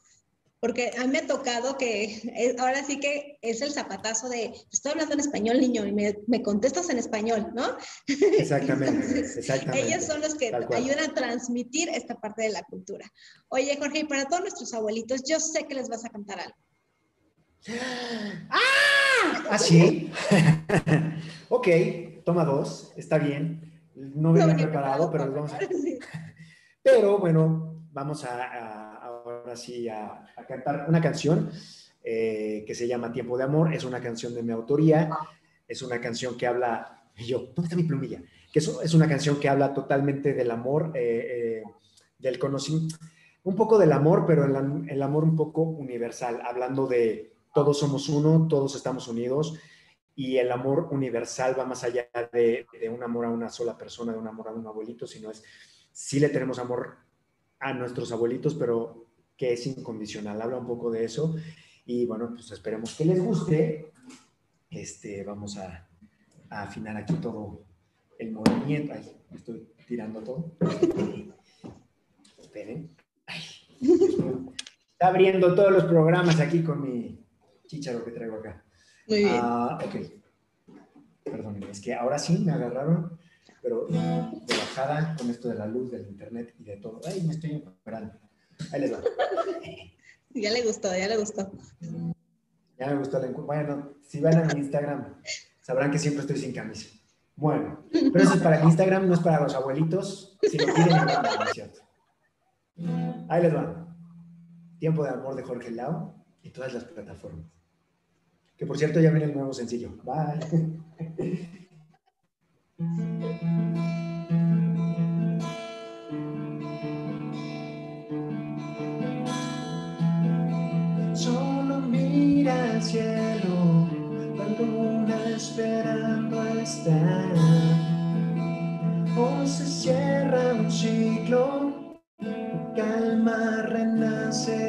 Porque a mí me ha tocado que ahora sí que es el zapatazo de, estoy hablando en español, niño, y me, contestas en español, ¿no? Exactamente, exactamente. Ellos son los que ayudan a transmitir esta parte de la cultura. Oye, Jorge, y para todos nuestros abuelitos, yo sé que les vas a cantar algo. ¡Ah! ¿Ah, sí? ok, toma dos, está bien. No venía preparado, pero vamos a... Pero bueno, vamos a, ahora sí a, cantar una canción eh, que se llama Tiempo de Amor. Es una canción de mi autoría. Es una canción que habla... Yo, ¿dónde está mi plumilla? Que es, es una canción que habla totalmente del amor, eh, eh, del conocimiento, un poco del amor, pero el, el amor un poco universal, hablando de todos somos uno, todos estamos unidos y el amor universal va más allá de, un amor a una sola persona, de un amor a un abuelito, sino es, sí le tenemos amor a nuestros abuelitos, pero que es incondicional. Habla un poco de eso y bueno, pues esperemos que les guste. Este, vamos a, afinar aquí todo el movimiento. Ay, estoy tirando todo. Esperen. está abriendo todos los programas aquí con mi chicharo que traigo acá. Muy bien. Ah, ok. Perdónenme, es que ahora sí me agarraron, pero de bajada con esto de la luz, del internet y de todo. Ay, me estoy esperando. Ahí les va. Ya le gustó, ya le gustó. Ya me gustó el Bueno, si van a mi Instagram, sabrán que siempre estoy sin camisa. Bueno, pero eso es para el Instagram, no es para los abuelitos, si lo piden, no es cierto. Ahí les va. Tiempo de amor de Jorge Lau y todas las plataformas. Que por cierto, ya viene el nuevo sencillo. Bye. Solo mira al cielo, la luna esperando estar. Hoy se cierra un ciclo, calma renace.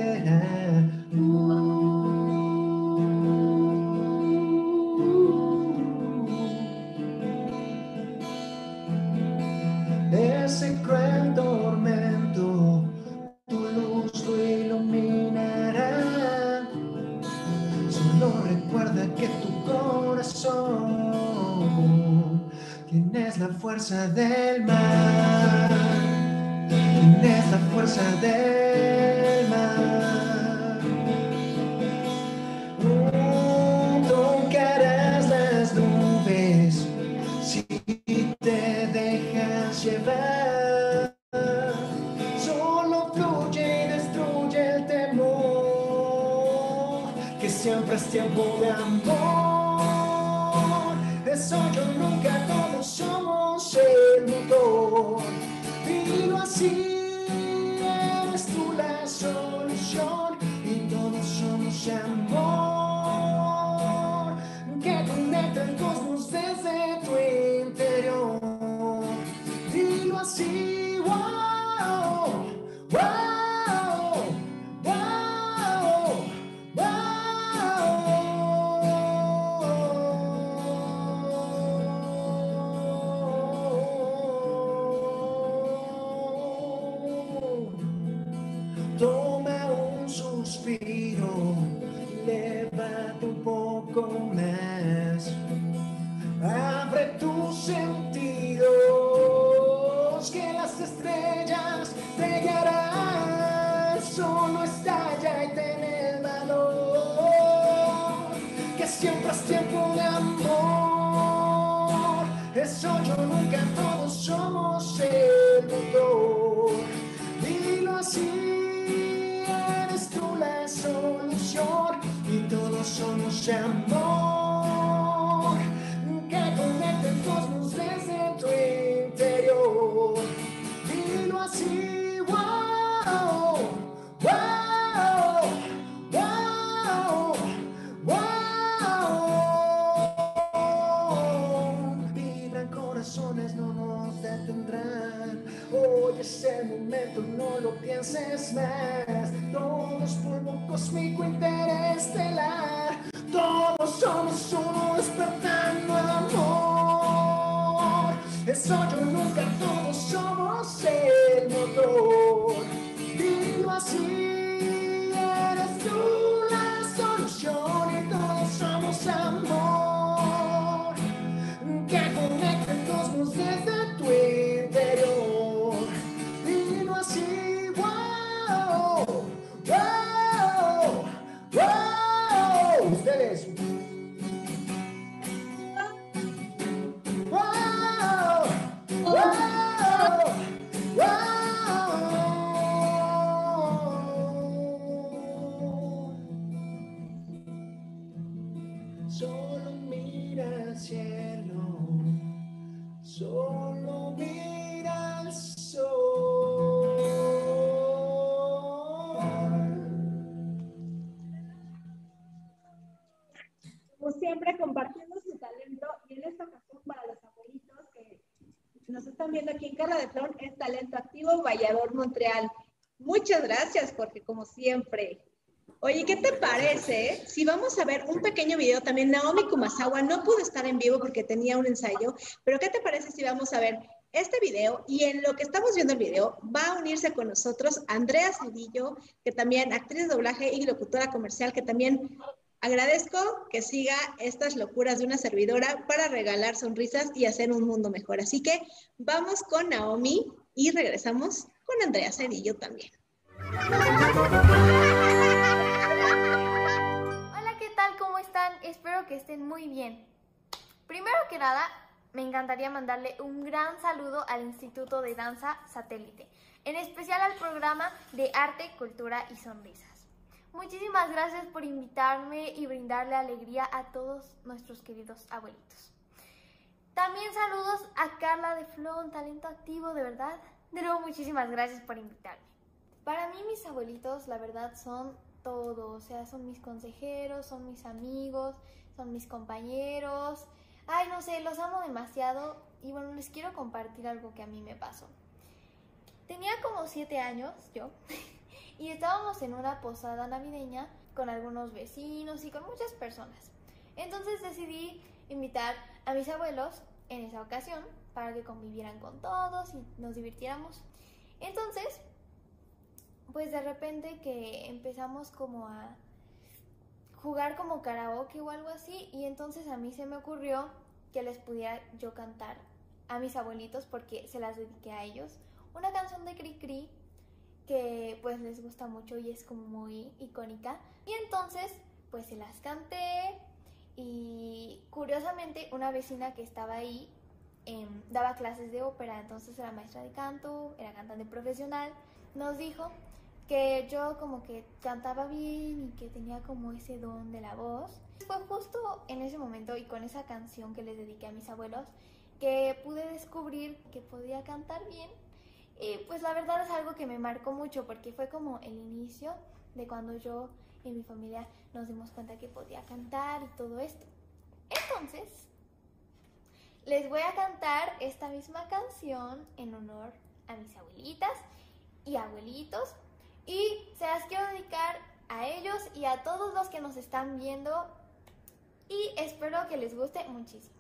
Somos Activo Vallador Montreal. Muchas gracias, porque como siempre. Oye, ¿qué te parece si vamos a ver un pequeño video? También Naomi Kumasawa no pudo estar en vivo porque tenía un ensayo, pero ¿qué te parece si vamos a ver este video? Y en lo que estamos viendo el video va a unirse con nosotros Andrea Cedillo, que también actriz de doblaje y locutora comercial, que también agradezco que siga estas locuras de una servidora para regalar sonrisas y hacer un mundo mejor. Así que vamos con Naomi y regresamos con Andrea Cedillo también. Hola, ¿qué tal? ¿Cómo están? Espero que estén muy bien. Primero que nada, me encantaría mandarle un gran saludo al Instituto de Danza Satélite, en especial al programa de Arte, Cultura y Sonrisas. Muchísimas gracias por invitarme y brindarle alegría a todos nuestros queridos abuelitos. También saludos a Carla de Flon, talento activo, de verdad. De nuevo, muchísimas gracias por invitarme. Para mí mis abuelitos, la verdad, son todo. O sea, son mis consejeros, son mis amigos, son mis compañeros. Ay, no sé, los amo demasiado. Y bueno, les quiero compartir algo que a mí me pasó. Tenía como siete años yo y estábamos en una posada navideña con algunos vecinos y con muchas personas. Entonces decidí invitar a mis abuelos en esa ocasión para que convivieran con todos y nos divirtiéramos. Entonces, pues de repente que empezamos como a jugar como karaoke o algo así y entonces a mí se me ocurrió que les pudiera yo cantar a mis abuelitos porque se las dediqué a ellos una canción de Cri Cri que pues les gusta mucho y es como muy icónica y entonces pues se las canté y curiosamente una vecina que estaba ahí em, daba clases de ópera entonces era maestra de canto era cantante profesional nos dijo que yo como que cantaba bien y que tenía como ese don de la voz. Fue justo en ese momento y con esa canción que les dediqué a mis abuelos que pude descubrir que podía cantar bien. Eh, pues la verdad es algo que me marcó mucho porque fue como el inicio de cuando yo y mi familia nos dimos cuenta que podía cantar y todo esto. Entonces, les voy a cantar esta misma canción en honor a mis abuelitas y abuelitos y se las quiero dedicar a ellos y a todos los que nos están viendo y espero que les guste muchísimo.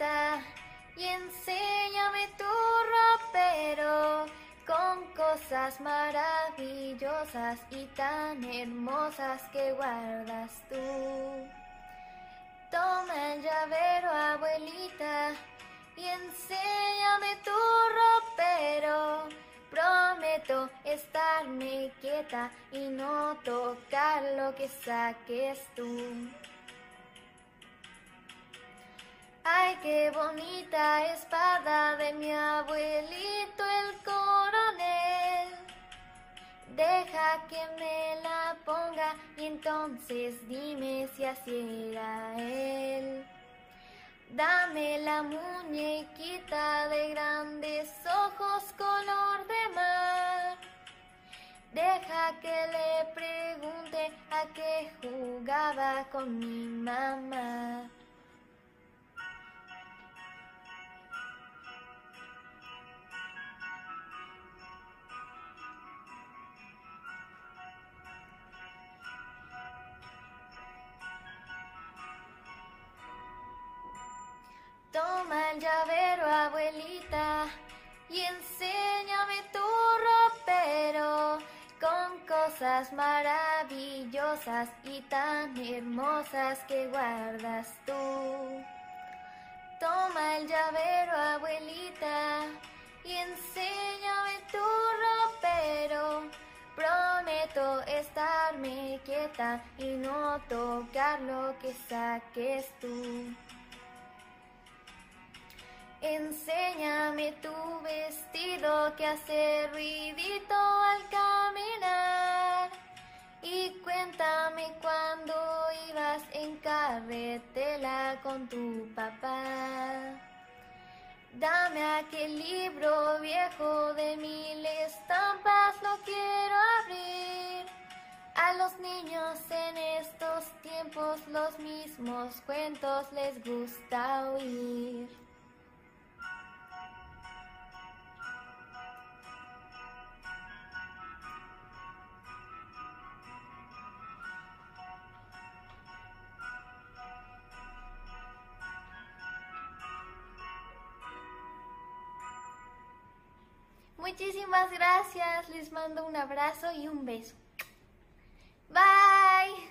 Y enséñame tu ropero con cosas maravillosas y tan hermosas que guardas tú. Toma el llavero, abuelita, y enséñame tu ropero. Prometo estarme quieta y no tocar lo que saques tú. Ay, qué bonita espada de mi abuelito el coronel. Deja que me la ponga y entonces dime si así era él. Dame la muñequita de grandes ojos color de mar. Deja que le pregunte a qué jugaba con mi mamá. Toma el llavero, abuelita, y enséñame tu ropero con cosas maravillosas y tan hermosas que guardas tú. Toma el llavero, abuelita, y enséñame tu ropero. Prometo estarme quieta y no tocar lo que saques tú. Enséñame tu vestido que hace ruidito al caminar. Y cuéntame cuando ibas en carretela con tu papá. Dame aquel libro viejo de mil estampas, lo quiero abrir. A los niños en estos tiempos los mismos cuentos les gusta oír. Muchísimas gracias, les mando un abrazo y un beso. Bye.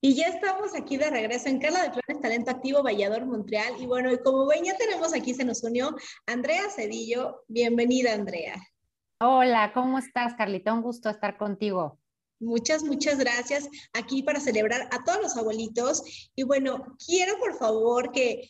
Y ya estamos aquí de regreso en Carla de Flores Talento Activo Vallador Montreal. Y bueno, y como ven, ya tenemos aquí, se nos unió Andrea Cedillo. Bienvenida, Andrea. Hola, ¿cómo estás, Carlita? Un gusto estar contigo. Muchas, muchas gracias aquí para celebrar a todos los abuelitos. Y bueno, quiero por favor que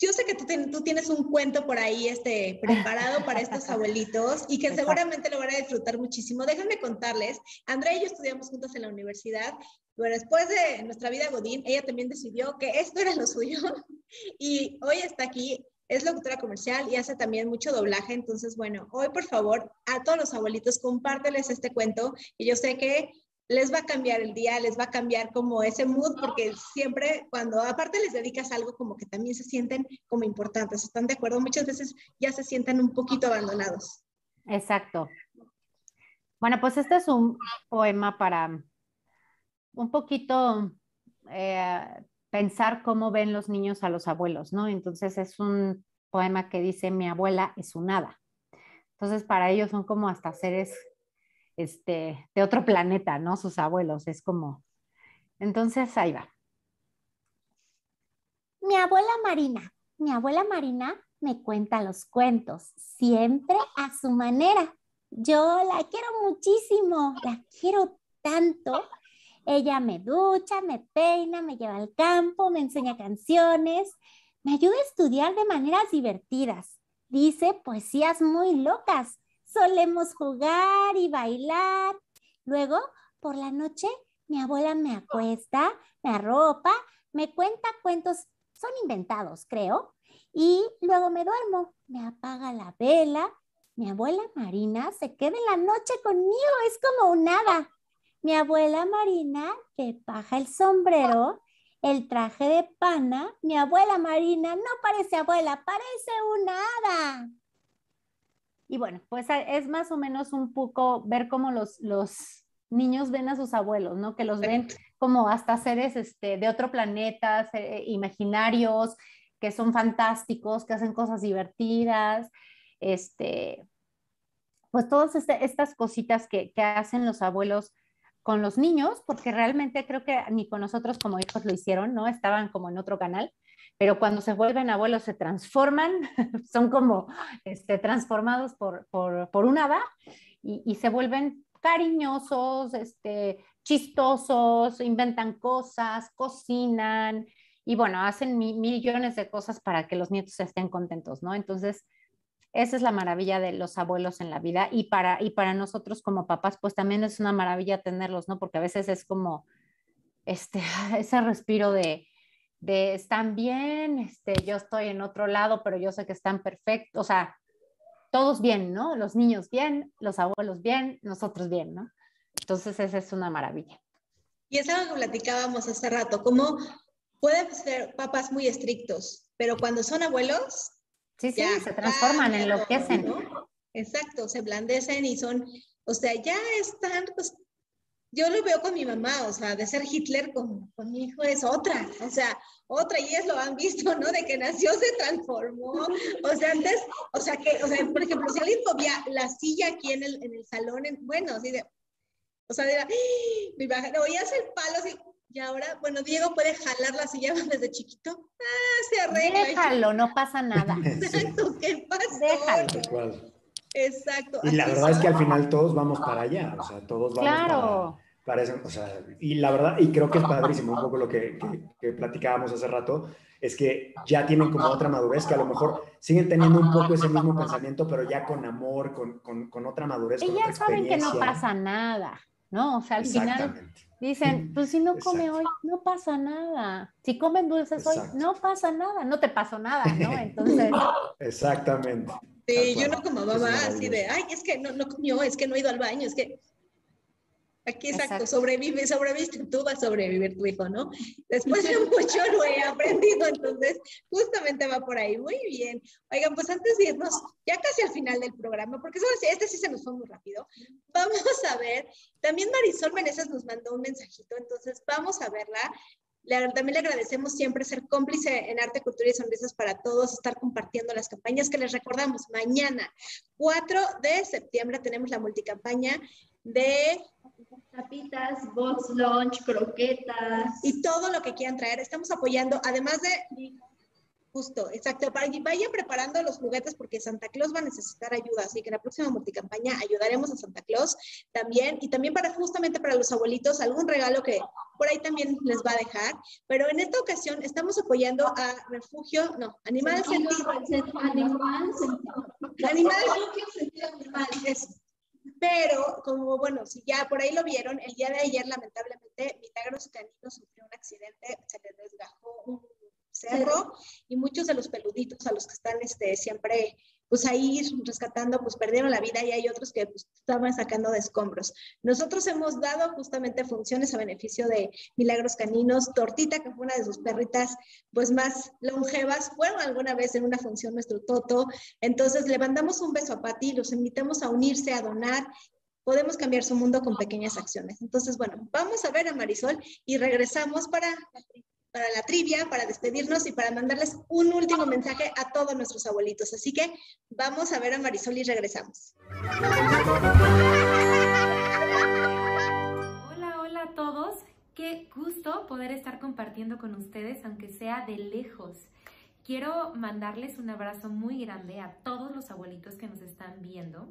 yo sé que tú, tú, tienes un cuento por ahí este, preparado para estos abuelitos y que seguramente lo van a disfrutar muchísimo. Déjenme contarles, Andrea y yo estudiamos juntas en la universidad. Bueno, después de nuestra vida Godín, ella también decidió que esto era lo suyo y hoy está aquí. Es locutora comercial y hace también mucho doblaje. Entonces, bueno, hoy por favor, a todos los abuelitos, compárteles este cuento. Y yo sé que les va a cambiar el día, les va a cambiar como ese mood, porque siempre cuando aparte les dedicas algo como que también se sienten como importantes, ¿están de acuerdo? Muchas veces ya se sienten un poquito abandonados. Exacto. Bueno, pues este es un poema para un poquito eh, pensar cómo ven los niños a los abuelos, ¿no? Entonces es un poema que dice, mi abuela es un hada. Entonces para ellos son como hasta seres este, de otro planeta, ¿no? Sus abuelos, es como... Entonces, ahí va. Mi abuela Marina, mi abuela Marina me cuenta los cuentos, siempre a su manera. Yo la quiero muchísimo, la quiero tanto. Ella me ducha, me peina, me lleva al campo, me enseña canciones, me ayuda a estudiar de maneras divertidas. Dice poesías muy locas solemos jugar y bailar. Luego, por la noche, mi abuela me acuesta, me arropa, me cuenta cuentos, son inventados, creo, y luego me duermo, me apaga la vela. Mi abuela Marina se queda en la noche conmigo, es como un hada. Mi abuela Marina le paja el sombrero, el traje de pana. Mi abuela Marina no parece abuela, parece una hada. Y bueno, pues es más o menos un poco ver cómo los, los niños ven a sus abuelos, ¿no? Que los ven como hasta seres este, de otro planeta, imaginarios, que son fantásticos, que hacen cosas divertidas, este, pues todas este, estas cositas que, que hacen los abuelos con los niños, porque realmente creo que ni con nosotros como hijos lo hicieron, ¿no? Estaban como en otro canal, pero cuando se vuelven abuelos se transforman, son como este, transformados por, por, por un hada y, se vuelven cariñosos, este, chistosos, inventan cosas, cocinan y bueno, hacen millones de cosas para que los nietos estén contentos, ¿no? Entonces, esa es la maravilla de los abuelos en la vida y para, y para nosotros como papás, pues también es una maravilla tenerlos, ¿no? Porque a veces es como este, ese respiro de, de están bien, este, yo estoy en otro lado, pero yo sé que están perfectos, o sea, todos bien, ¿no? Los niños bien, los abuelos bien, nosotros bien, ¿no? Entonces esa es una maravilla. Y es algo que platicábamos hace rato, como pueden ser papás muy estrictos, pero cuando son abuelos... Sí, sí, se transforman, enloquecen. ¿no? Exacto, se blandecen y son, o sea, ya están, pues, yo lo veo con mi mamá, o sea, de ser Hitler con, con, mi hijo es otra, o sea, otra, y ellos lo han visto, ¿no? De que nació, se transformó, o sea, antes, o sea, que, o sea, por ejemplo, si alguien movía la silla aquí en el, en el salón, bueno, así de, o sea, era, mi baja, oías el palo así, y ahora, bueno, Diego puede jalar la silla desde chiquito, ah, se arregla. Déjalo, no pasa nada. Exacto, ¿qué pasó? Déjalo. Exacto. Y la verdad es que al final todos vamos para allá, o sea, todos vamos claro. para, eso. O sea, y la verdad, y creo que es padrísimo un poco lo que, que, platicábamos hace rato, es que ya tienen como otra madurez, que a lo mejor siguen teniendo un poco ese mismo pensamiento, pero ya con amor, con, con, con otra madurez. Y ya saben que no pasa nada, ¿no? O sea, al final dicen, pues si no come hoy, no pasa nada. Si comen dulces hoy, no pasa nada, no te pasó nada, ¿no? Entonces. Exactamente. Sí, yo no como mamá así de, ay, es que no, no comió, es que no ha ido al baño, es que Aquí exacto, sobrevive, sobreviviste, tú vas a sobrevivir tu hijo, ¿no? Después de mucho lo he aprendido, entonces justamente va por ahí. Muy bien. Oigan, pues antes de irnos, ya casi al final del programa, porque este sí se nos fue muy rápido, vamos a ver, también Marisol Meneses nos mandó un mensajito, entonces vamos a verla también le agradecemos siempre ser cómplice en arte, cultura y sonrisas para todos, estar compartiendo las campañas que les recordamos. Mañana, 4 de septiembre, tenemos la multicampaña de tapitas, box lunch, croquetas. Y todo lo que quieran traer. Estamos apoyando, además de Justo, exacto. Para, vaya preparando los juguetes porque Santa Claus va a necesitar ayuda, así que en la próxima multicampaña ayudaremos a Santa Claus también y también para justamente para los abuelitos algún regalo que por ahí también les va a dejar. Pero en esta ocasión estamos apoyando a Refugio, no, Animal Sentido. Animal Sentido. Animal Sentido Animal, eso. Pero, como bueno, si ya por ahí lo vieron, el día de ayer, lamentablemente, Milagros Canino sufrió un accidente, se le desgajó un cerro y muchos de los peluditos a los que están este, siempre pues ahí rescatando, pues perdieron la vida y hay otros que pues, estaban sacando de escombros. Nosotros hemos dado justamente funciones a beneficio de Milagros Caninos. Tortita, que fue una de sus perritas pues más longevas, fueron alguna vez en una función nuestro Toto. Entonces le mandamos un beso a Pati, los invitamos a unirse, a donar podemos cambiar su mundo con pequeñas acciones. Entonces, bueno, vamos a ver a Marisol y regresamos para para la trivia, para despedirnos y para mandarles un último mensaje a todos nuestros abuelitos. Así que vamos a ver a Marisol y regresamos. Hola, hola a todos. Qué gusto poder estar compartiendo con ustedes, aunque sea de lejos. Quiero mandarles un abrazo muy grande a todos los abuelitos que nos están viendo,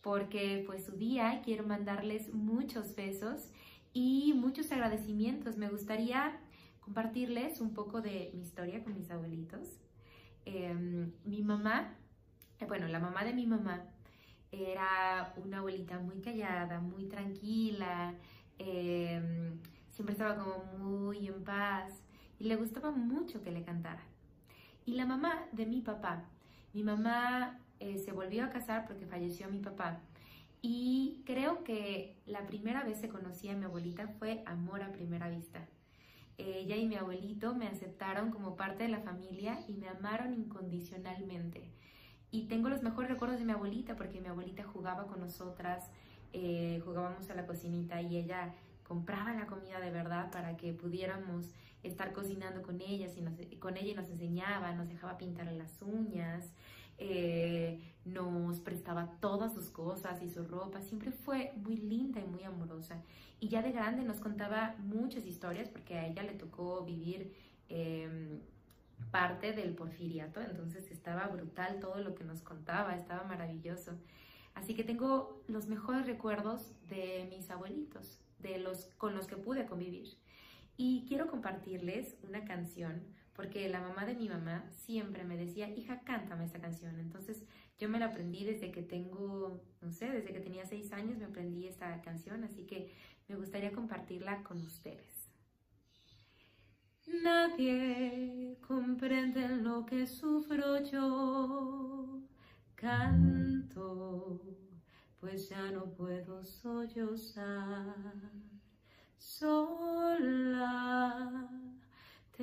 porque pues su día quiero mandarles muchos besos y muchos agradecimientos. Me gustaría compartirles un poco de mi historia con mis abuelitos. Em, mi mamá, eh, bueno, la mamá de mi mamá era una abuelita muy callada, muy tranquila, em, siempre estaba como muy en paz y le gustaba mucho que le cantara. Y la mamá de mi papá, mi mamá eh, se volvió a casar porque falleció mi papá. Y creo que la primera vez que conocí a mi abuelita fue amor a primera vista ella y mi abuelito me aceptaron como parte de la familia y me amaron incondicionalmente. Y tengo los mejores recuerdos de mi abuelita porque mi abuelita jugaba con nosotras, eh, jugábamos a la cocinita y ella compraba la comida de verdad para que pudiéramos estar cocinando con ella, y con ella y nos enseñaba, nos dejaba pintar las uñas, eh, nos prestaba todas sus cosas y su ropa, siempre fue muy linda y muy amorosa. Y ya de grande nos contaba muchas historias porque a ella le tocó vivir em, parte del porfiriato, entonces estaba brutal todo lo que nos contaba, estaba maravilloso. Así que tengo los mejores recuerdos de mis abuelitos, de los con los que pude convivir. Y quiero compartirles una canción porque la mamá de mi mamá siempre me decía, hija, cántame esta canción. Entonces yo me la aprendí desde que tengo, no sé, desde que tenía seis años me aprendí esta canción, así que me gustaría compartirla con ustedes. Nadie comprende lo que sufro yo, canto, pues ya no puedo sollozar sola,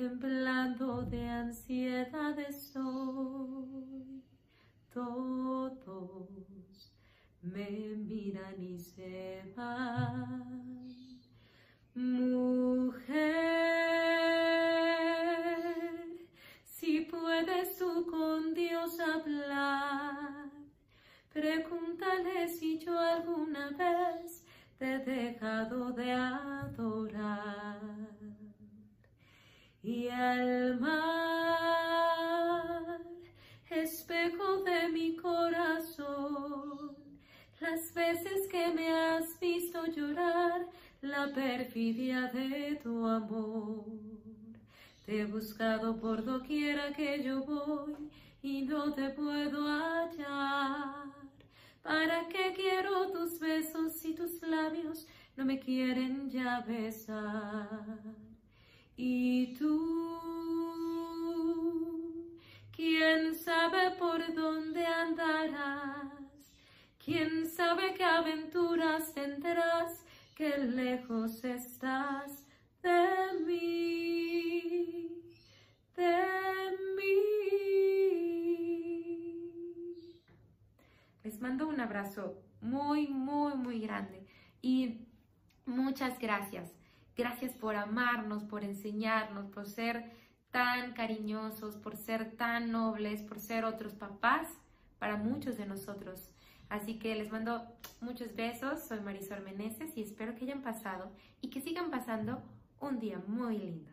temblando de ansiedad estoy. Todos me miran y se van. Mujer, si puedes tú con Dios hablar, pregúntale si yo alguna vez te he dejado de adorar. Y al mar, espejo de mi corazón, las veces que me has visto llorar, la perfidia de tu amor. Te he buscado por doquiera que yo voy y no te puedo hallar. ¿Para qué quiero tus besos si tus labios no me quieren ya besar? Y tú, ¿quién sabe por dónde andarás? ¿Quién sabe qué aventuras tendrás? que lejos estás de mí, de mí. Les mando un abrazo muy, muy, muy grande y muchas gracias. Gracias por amarnos, por enseñarnos, por ser tan cariñosos, por ser tan nobles, por ser otros papás para muchos de nosotros. Así que les mando muchos besos, soy Marisol Meneses y espero que hayan pasado y que sigan pasando un día muy lindo.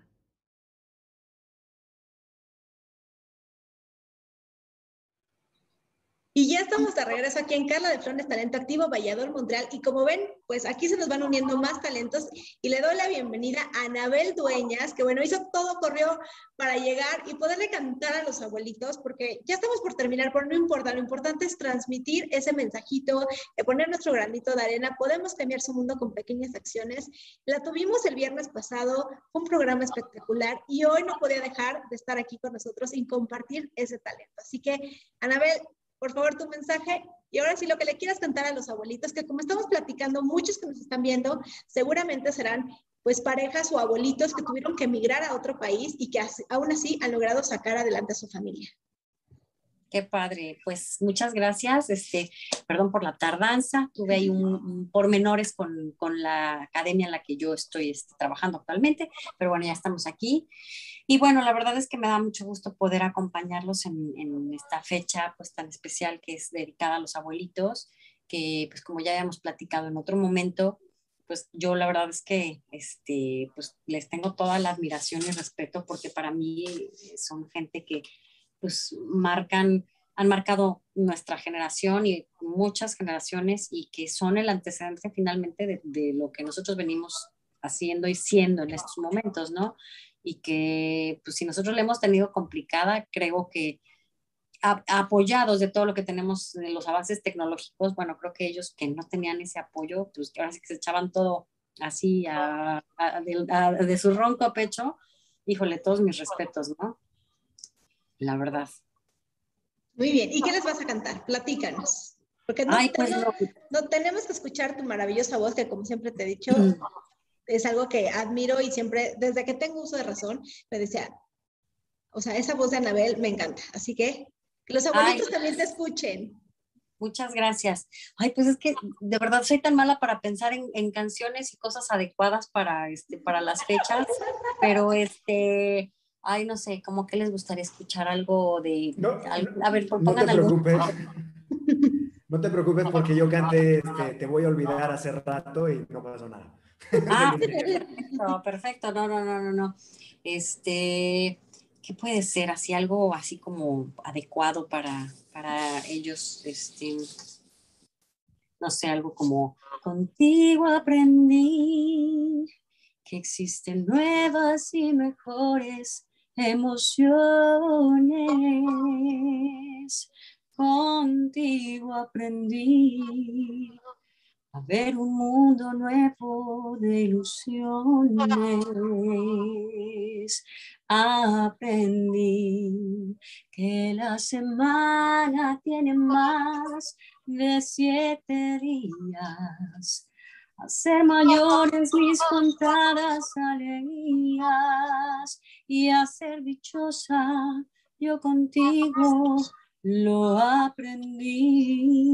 Y ya estamos de regreso aquí en Carla de Flores Talento Activo, Valladolid, Montreal. Y como ven, pues aquí se nos van uniendo más talentos. Y le doy la bienvenida a Anabel Dueñas, que bueno, hizo todo, corrió para llegar y poderle cantar a los abuelitos, porque ya estamos por terminar, pero no importa. Lo importante es transmitir ese mensajito, poner nuestro granito de arena. Podemos cambiar su mundo con pequeñas acciones. La tuvimos el viernes pasado, fue un programa espectacular y hoy no podía dejar de estar aquí con nosotros y compartir ese talento. Así que, Anabel, por favor, tu mensaje. Y ahora sí, lo que le quieras cantar a los abuelitos, que como estamos platicando, muchos que nos están viendo, seguramente serán pues parejas o abuelitos que tuvieron que emigrar a otro país y que aún así han logrado sacar adelante a su familia. Qué padre, pues muchas gracias. Este, perdón por la tardanza, tuve ahí un, pormenores con, con, la academia en la que yo estoy este, trabajando actualmente, pero bueno, ya estamos aquí. Y bueno, la verdad es que me da mucho gusto poder acompañarlos en, en esta fecha pues tan especial que es dedicada a los abuelitos, que pues como ya habíamos platicado en otro momento, pues yo la verdad es que este, pues les tengo toda la admiración y respeto porque para mí son gente que pues marcan, han marcado nuestra generación y muchas generaciones y que son el antecedente finalmente de, de lo que nosotros venimos haciendo y siendo en estos momentos, ¿no? Y que pues si nosotros la hemos tenido complicada, creo que apoyados de todo lo que tenemos de los avances tecnológicos, bueno, creo que ellos que no tenían ese apoyo, pues ahora sí que se echaban todo así a, de, de su ronco pecho, híjole, todos mis respetos, ¿no? la verdad. Muy bien, ¿y qué les vas a cantar? Platícanos. Porque no, pues no, tenemos que escuchar tu maravillosa voz, que como siempre te he dicho, mm. Es algo que admiro y siempre, desde que tengo uso de razón, me decía, o sea, esa voz de Anabel me encanta. Así que que los abuelitos también te escuchen. Muchas gracias. Ay, pues es que de verdad soy tan mala para pensar en, en canciones y cosas adecuadas para, este, para las fechas, pero este, ay, no sé, como que les gustaría escuchar algo de... a ver, no te preocupes. No te preocupes porque yo canté este, Te voy a olvidar hace rato y no pasó nada. Ah, perfecto, perfecto. No, no, no, no, no. Este, ¿qué puede ser? Así algo así como adecuado para, para ellos, este, no sé, algo como contigo aprendí que existen nuevas y mejores emociones. Contigo aprendí a ver un mundo nuevo de ilusiones. Aprendí que la semana tiene más de siete días hacer mayores mis contadas alegrías y hacer dichosa yo contigo lo aprendí.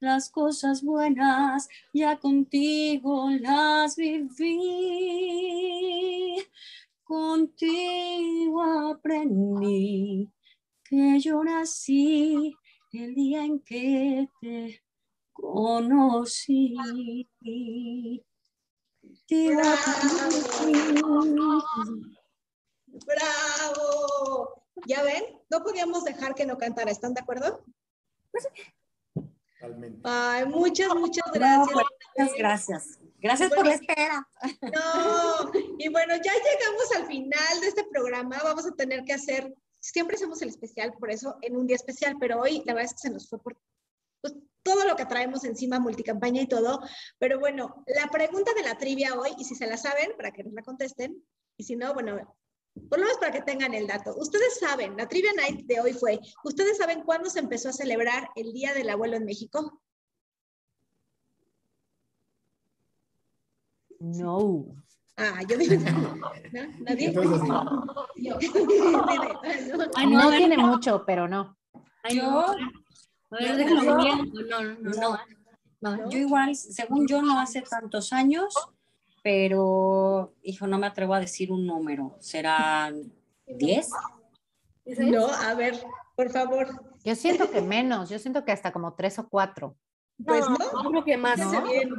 las cosas buenas ya contigo las viví, contigo aprendí que yo nací el día en que te conocí. ¡Bravo! ¿Ya ven? No podíamos dejar que no cantara. ¿Están de acuerdo? Ay, muchas, muchas gracias. Pues, muchas gracias. Gracias por la espera. No, y bueno, ya llegamos al final de este programa. Vamos a tener que hacer, siempre hacemos el especial, por eso en un día especial, pero hoy la verdad es que se nos fue por pues, todo lo que traemos encima, multicampaña y todo. Pero bueno, la pregunta de la trivia hoy, y si se la saben, para que nos la contesten, y si no, bueno, por lo menos para que tengan el dato. Ustedes saben, la Trivia Night de hoy fue, ¿ustedes saben cuándo se empezó a celebrar el Día del Abuelo en México? No. Ah, yo dije, ¿no? ¿Nadie? Entonces, Yo. Ay, no, tiene mucho, pero no. Ay, Yo- no. Déjalo. No, no, no, no. No, yo igual, según yo, no hace tantos años, pero, hijo, no me atrevo a decir un número. ¿Serán 10? No, a ver, por favor. Yo siento que menos, yo siento que hasta como tres o cuatro. Pues no. Yo creo que más. Fíjense bien.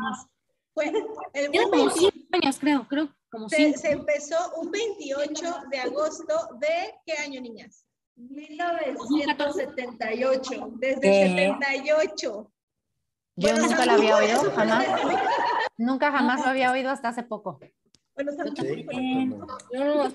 Fue el un como 20 cinco años, creo. Creo como se, cinco. se empezó un 28 de agosto de qué año, niñas? 1978. Desde el 78. Yo Bueno, nunca la había oído, jamás. Nunca jamás lo había oído hasta hace poco. Bueno, saludos. sí, Yo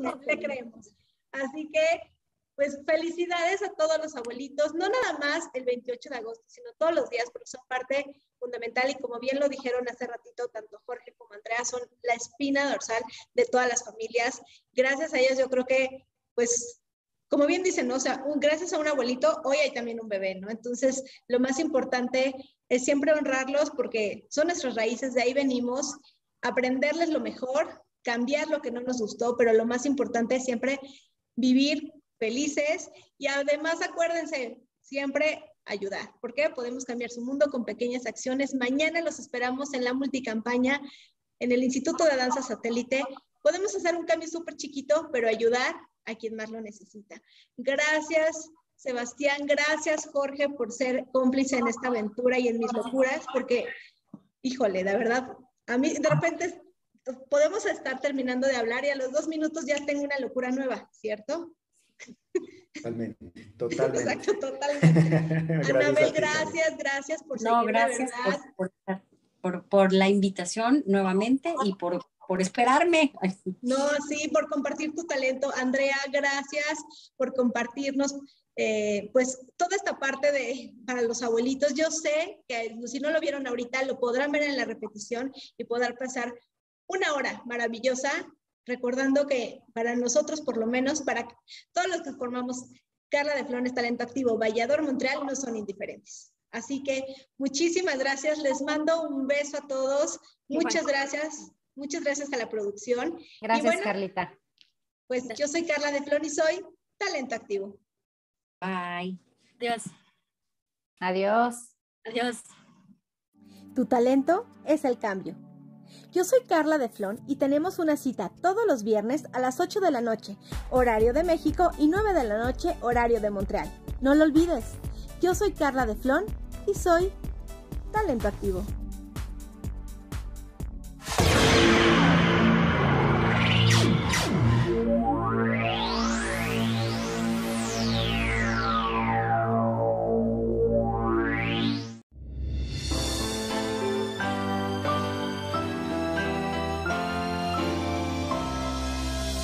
no, le creemos. Así que, pues felicidades a todos los abuelitos, no nada más el 28 de agosto, sino todos los días, porque son parte fundamental y como bien lo dijeron hace ratito, tanto Jorge como Andrea son la espina dorsal de todas las familias. Gracias a ellos yo creo que, pues, como bien dicen, ¿no? o sea, un, gracias a un abuelito, hoy hay también un bebé, ¿no? Entonces, lo más importante es siempre honrarlos porque son nuestras raíces, de ahí venimos, aprenderles lo mejor, cambiar lo que no nos gustó, pero lo más importante es siempre vivir felices y además acuérdense, siempre ayudar. ¿Por qué? Podemos cambiar su mundo con pequeñas acciones. Mañana los esperamos en la multicampaña en el Instituto de Danza Satélite. Podemos hacer un cambio súper chiquito, pero ayudar a quien más lo necesita. Gracias, Sebastián. Gracias, Jorge, por ser cómplice en esta aventura y en mis locuras, porque, híjole, de verdad, a mí de repente podemos estar terminando de hablar y a los dos minutos ya tengo una locura nueva, ¿cierto? Totalmente, totalmente. Exacto, totalmente. Gracias Anabel, gracias, gracias por No, seguir, gracias por- por la invitación nuevamente y por, por esperarme. No, sí, por compartir tu talento. Andrea, gracias por compartirnos, eh, pues, toda esta parte de para los abuelitos. Yo sé que si no lo vieron ahorita, lo podrán ver en la repetición y poder pasar una hora maravillosa, recordando que para nosotros, por lo menos, para todos los que formamos Carla de Flones Talento Activo, Vallador, Montreal, no son indiferentes. Así que muchísimas gracias, les mando un beso a todos, muchas gracias, muchas gracias a la producción. Gracias, bueno, Carlita. Pues yo soy Carla de Flon y soy Talento Activo. Bye. Adiós. Adiós. Adiós. Tu talento es el cambio. Yo soy Carla de Flon y tenemos una cita todos los viernes a las 8 de la noche, horario de México, y 9 de la noche, horario de Montreal. No lo olvides. Yo soy Carla de Flon y soy Talento Activo.